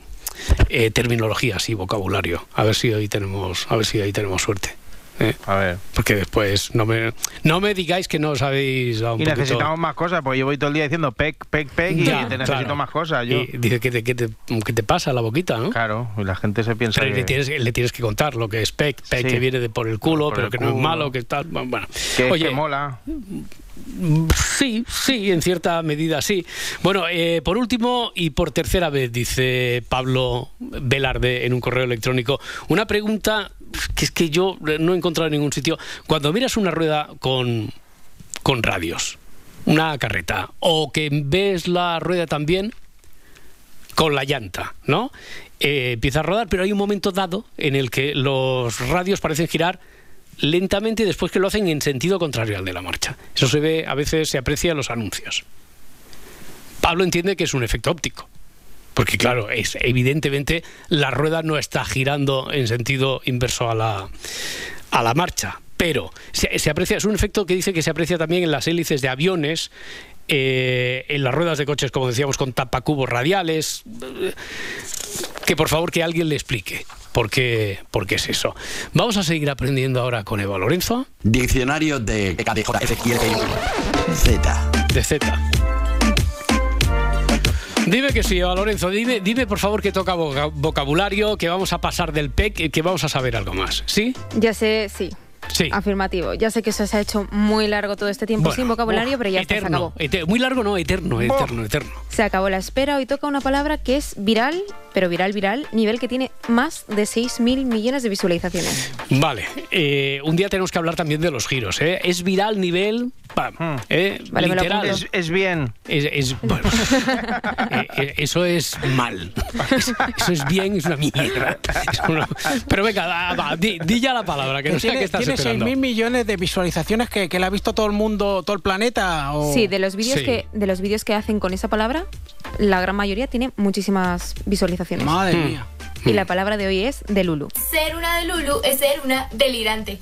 Speaker 1: eh, terminologías y vocabulario. A ver si hoy tenemos, a ver si hoy tenemos suerte. ¿Eh?
Speaker 3: A ver.
Speaker 1: Porque después no me, no me digáis que no os habéis dado un
Speaker 3: Y
Speaker 1: poquito-
Speaker 3: necesitamos más cosas, porque yo voy todo el día diciendo pec, pec, pec y
Speaker 1: Ya,
Speaker 3: te necesito
Speaker 1: claro.
Speaker 3: más cosas. Yo.
Speaker 1: Y dice que te, que, te, que te pasa la boquita, ¿no?
Speaker 3: Claro, y la gente se piensa
Speaker 1: Pero
Speaker 3: que,
Speaker 1: le tienes, le tienes que contar lo que es PEC, PEC
Speaker 3: Sí.
Speaker 1: que viene de por el culo,
Speaker 3: Por
Speaker 1: pero
Speaker 3: el
Speaker 1: que no es malo, que tal. Bueno,
Speaker 3: que, es
Speaker 1: oye,
Speaker 3: que mola.
Speaker 1: Sí, sí, en cierta medida sí. Bueno, eh, por último y por tercera vez, dice Pablo Velarde en un correo electrónico, una pregunta que es que yo no he encontrado en ningún sitio. Cuando miras una rueda con, con radios, una carreta, o que ves la rueda también con la llanta, ¿no? Eh, empieza a rodar, pero hay un momento dado en el que los radios parecen girar lentamente y después que lo hacen en sentido contrario al de la marcha. Eso se ve, a veces se aprecia en los anuncios. Pablo entiende que es un efecto óptico. Porque claro, es evidentemente la rueda no está girando en sentido inverso a la, a la marcha. Pero se, se aprecia, es un efecto que dice que se aprecia también en las hélices de aviones, eh, en las ruedas de coches, como decíamos, con tapacubos radiales. Que por favor que alguien le explique por qué, por qué es eso. Vamos a seguir aprendiendo ahora con Eva Lorenzo.
Speaker 21: Diccionario de.
Speaker 20: Z.
Speaker 1: De Z. Dime que sí, Lorenzo. Dime, dime por favor que toca voca- vocabulario, que vamos a pasar del PEC, que vamos a saber algo más. ¿Sí?
Speaker 21: Ya sé, sí. Afirmativo. Ya sé que eso se ha hecho muy largo todo este tiempo sin vocabulario, pero ya está, se acabó.
Speaker 1: Muy largo no, eterno, eterno, eterno.
Speaker 21: Se acabó la espera. Hoy toca una palabra que es viral, pero viral, viral, nivel que tiene más de 6.000 millones de visualizaciones.
Speaker 1: Vale. Eh, un día tenemos que hablar también de los giros. ¿eh? Es viral, nivel... Hmm. Eh, literal.
Speaker 3: Es, bien. <laughs>
Speaker 1: Eh, eso es mal. Eso es bien, es una mierda. Pero venga, va, di, ya la palabra, que no sé qué estás esperando.
Speaker 2: 6 millones de visualizaciones que, que la ha visto todo el mundo, todo el planeta.
Speaker 21: Sí, de los vídeos que de los vídeos que hacen con esa palabra, la gran mayoría tiene muchísimas visualizaciones.
Speaker 2: Madre
Speaker 1: hmm.
Speaker 2: mía.
Speaker 21: Y la palabra de hoy es de Lulu.
Speaker 22: Ser una de Lulu es ser una delirante.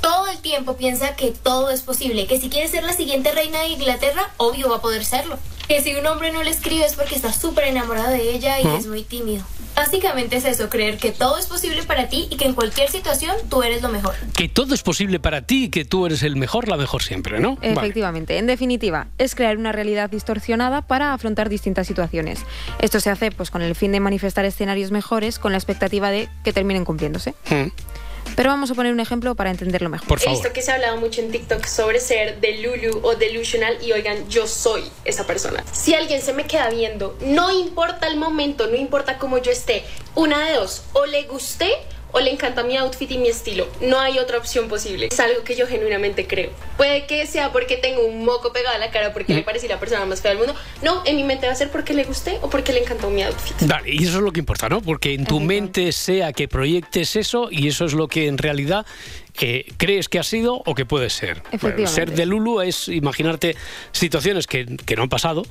Speaker 22: Todo el tiempo piensa que todo es posible, que si quiere ser la siguiente reina de Inglaterra, obvio va a poder serlo. Que si un hombre no le escribe es porque está súper enamorado de ella y es muy tímido. Básicamente es eso, creer que todo es posible para ti y que en cualquier situación tú eres lo mejor.
Speaker 1: Que todo es posible para ti y que tú eres el mejor, la mejor siempre, ¿no? Vale.
Speaker 21: Efectivamente, en definitiva, es crear una realidad distorsionada para afrontar distintas situaciones. Esto se hace pues con el fin de manifestar escenarios mejores con la expectativa de que terminen cumpliéndose.
Speaker 1: Mm.
Speaker 21: Pero vamos a poner un ejemplo para entenderlo mejor.
Speaker 23: He visto que se ha hablado mucho en TikTok sobre ser delulu o delusional y oigan, yo soy esa persona. Si alguien se me queda viendo, no importa el momento, no importa cómo yo esté, una de dos, o le gusté o le encanta mi outfit y mi estilo. No hay otra opción posible. Es algo que yo genuinamente creo. Puede que sea porque tengo un moco pegado a la cara porque le parecí la persona más fea del mundo. No, en mi mente va a ser porque le gusté o porque le encantó mi outfit.
Speaker 1: Vale, y eso es lo que importa, ¿no? Porque en tu mente sea que proyectes eso y eso es lo que en realidad eh, crees que ha sido o que puede ser. Bueno, ser de Lulu es imaginarte situaciones que, que no han pasado,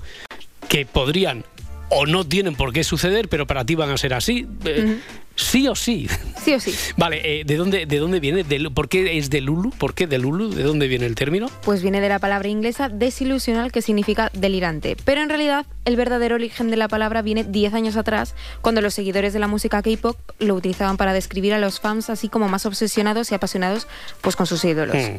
Speaker 1: que podrían o no tienen por qué suceder, pero para ti van a ser así. eh, Sí o sí.
Speaker 21: Sí o sí.
Speaker 1: Vale, eh, ¿de, dónde, ¿de dónde viene? ¿De- ¿Por qué es de Lulu? ¿Por qué de Lulu? ¿De dónde viene el término?
Speaker 21: Pues viene de la palabra inglesa desilusional que significa delirante. Pero en realidad el verdadero origen de la palabra viene 10 años atrás, cuando los seguidores de la música K-pop lo utilizaban para describir a los fans así como más obsesionados y apasionados pues con sus ídolos.
Speaker 1: Hmm.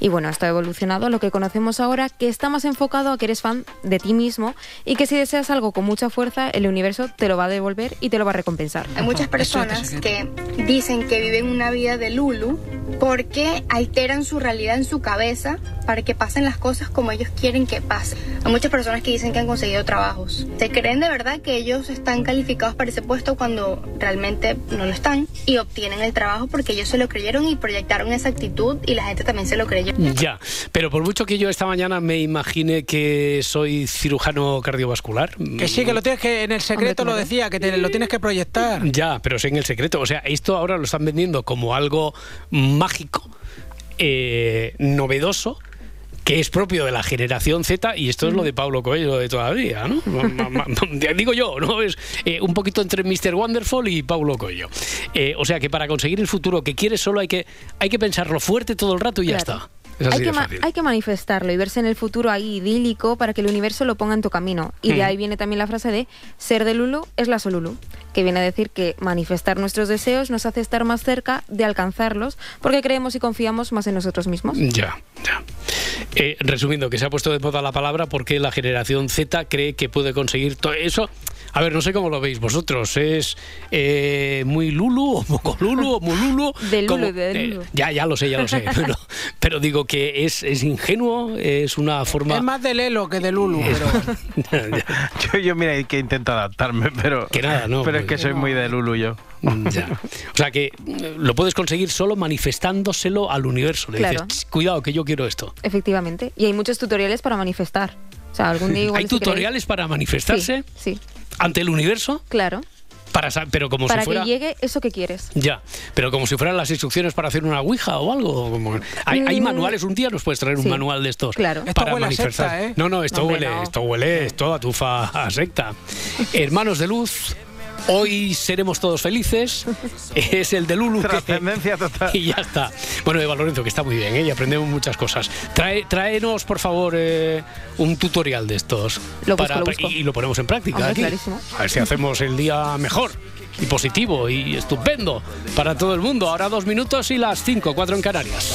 Speaker 21: Y bueno, esto ha evolucionado a lo que conocemos ahora, que está más enfocado a que eres fan de ti mismo y que si deseas algo con mucha fuerza, el universo te lo va a devolver y te lo va a recompensar.
Speaker 23: Hay muchas personas que dicen que viven una vida de Lulu porque alteran su realidad en su cabeza para que pasen las cosas como ellos quieren que pasen. Hay muchas personas que dicen que han conseguido trabajos. Se creen de verdad que ellos están calificados para ese puesto cuando realmente no lo están y obtienen el trabajo porque ellos se lo creyeron y proyectaron esa actitud y la gente también se lo creyó.
Speaker 1: Ya, pero por mucho que yo esta mañana me imagine que soy cirujano cardiovascular.
Speaker 2: Que sí, que lo tienes que, en el secreto lo decía, que te, lo tienes que proyectar.
Speaker 1: Ya, pero sé en el secreto. O sea, esto ahora lo están vendiendo como algo mágico, eh, novedoso, que es propio de la generación Z, y esto es lo de Pablo Coelho de todavía, ¿no? <laughs> Digo yo, ¿no? Es eh, un poquito entre Mr. Wonderful y Pablo Coelho. Eh, o sea que para conseguir el futuro que quieres solo hay que, hay que pensarlo fuerte todo el rato y ya está.
Speaker 21: Que, hay que manifestarlo y verse en el futuro ahí idílico para que el universo lo ponga en tu camino. Y de
Speaker 1: Mm.
Speaker 21: ahí viene también la frase de ser de Lulu es la Solulu, que viene a decir que manifestar nuestros deseos nos hace estar más cerca de alcanzarlos porque creemos y confiamos más en nosotros mismos.
Speaker 1: Ya, ya. Eh, resumiendo, que se ha puesto de moda la palabra porque la generación Z cree que puede conseguir todo eso. A ver, no sé cómo lo veis vosotros. ¿Es eh, muy Lulu o poco Lulu o muy Lulu? <laughs>
Speaker 21: De Lulu,
Speaker 1: Como-
Speaker 21: de
Speaker 1: eh,
Speaker 21: Lulu.
Speaker 1: ya, ya lo sé, ya lo sé. <laughs> Pero, pero digo que es, es ingenuo, es una forma...
Speaker 2: Es más de Lelo que de Lulu. Pero... <laughs>
Speaker 3: Yo, yo, mira, que intento adaptarme, pero.
Speaker 1: Que nada, no,
Speaker 3: Pero es
Speaker 1: pues-
Speaker 3: que soy muy de Lulu yo.
Speaker 1: Ya. O sea que eh, lo puedes conseguir solo manifestándoselo al universo. Le
Speaker 21: Claro.
Speaker 1: dices, "Ch, cuidado que yo quiero esto.
Speaker 21: Efectivamente. Y hay muchos tutoriales para manifestar. O sea, algún día igual
Speaker 1: ¿Hay
Speaker 21: si queréis-
Speaker 1: tutoriales para manifestarse
Speaker 21: Sí, sí,
Speaker 1: ante el universo?
Speaker 21: claro.
Speaker 1: Para, pero como
Speaker 21: para
Speaker 1: si fuera...
Speaker 21: que llegue eso que quieres.
Speaker 1: Ya, pero como si fueran las instrucciones para hacer una ouija o algo. como- Hay, hay
Speaker 21: Mm,
Speaker 1: manuales, un día nos puedes traer un manual de estos.
Speaker 21: claro. Esto
Speaker 1: Para
Speaker 21: a
Speaker 1: manifestar.
Speaker 21: secta, ¿eh?
Speaker 1: No, no, esto
Speaker 21: Hombre,
Speaker 1: huele,
Speaker 21: no.
Speaker 1: esto huele, esto a tufa a secta. <laughs> Hermanos de luz. Hoy seremos todos felices. <laughs> Es el de Lulu. que-
Speaker 3: Trascendencia total.
Speaker 1: Y ya está. Bueno, Eva Lorenzo, que está muy bien, ¿eh? y aprendemos muchas cosas. Trae, tráenos, por favor, eh, un tutorial de estos.
Speaker 21: Lo busco, lo busco.
Speaker 1: Y, y lo ponemos en práctica
Speaker 21: Hombre,
Speaker 1: aquí.
Speaker 21: clarísimo.
Speaker 1: A ver si hacemos el día mejor.
Speaker 20: y positivo y estupendo para todo el mundo. Ahora dos minutos y las cinco, cuatro en Canarias.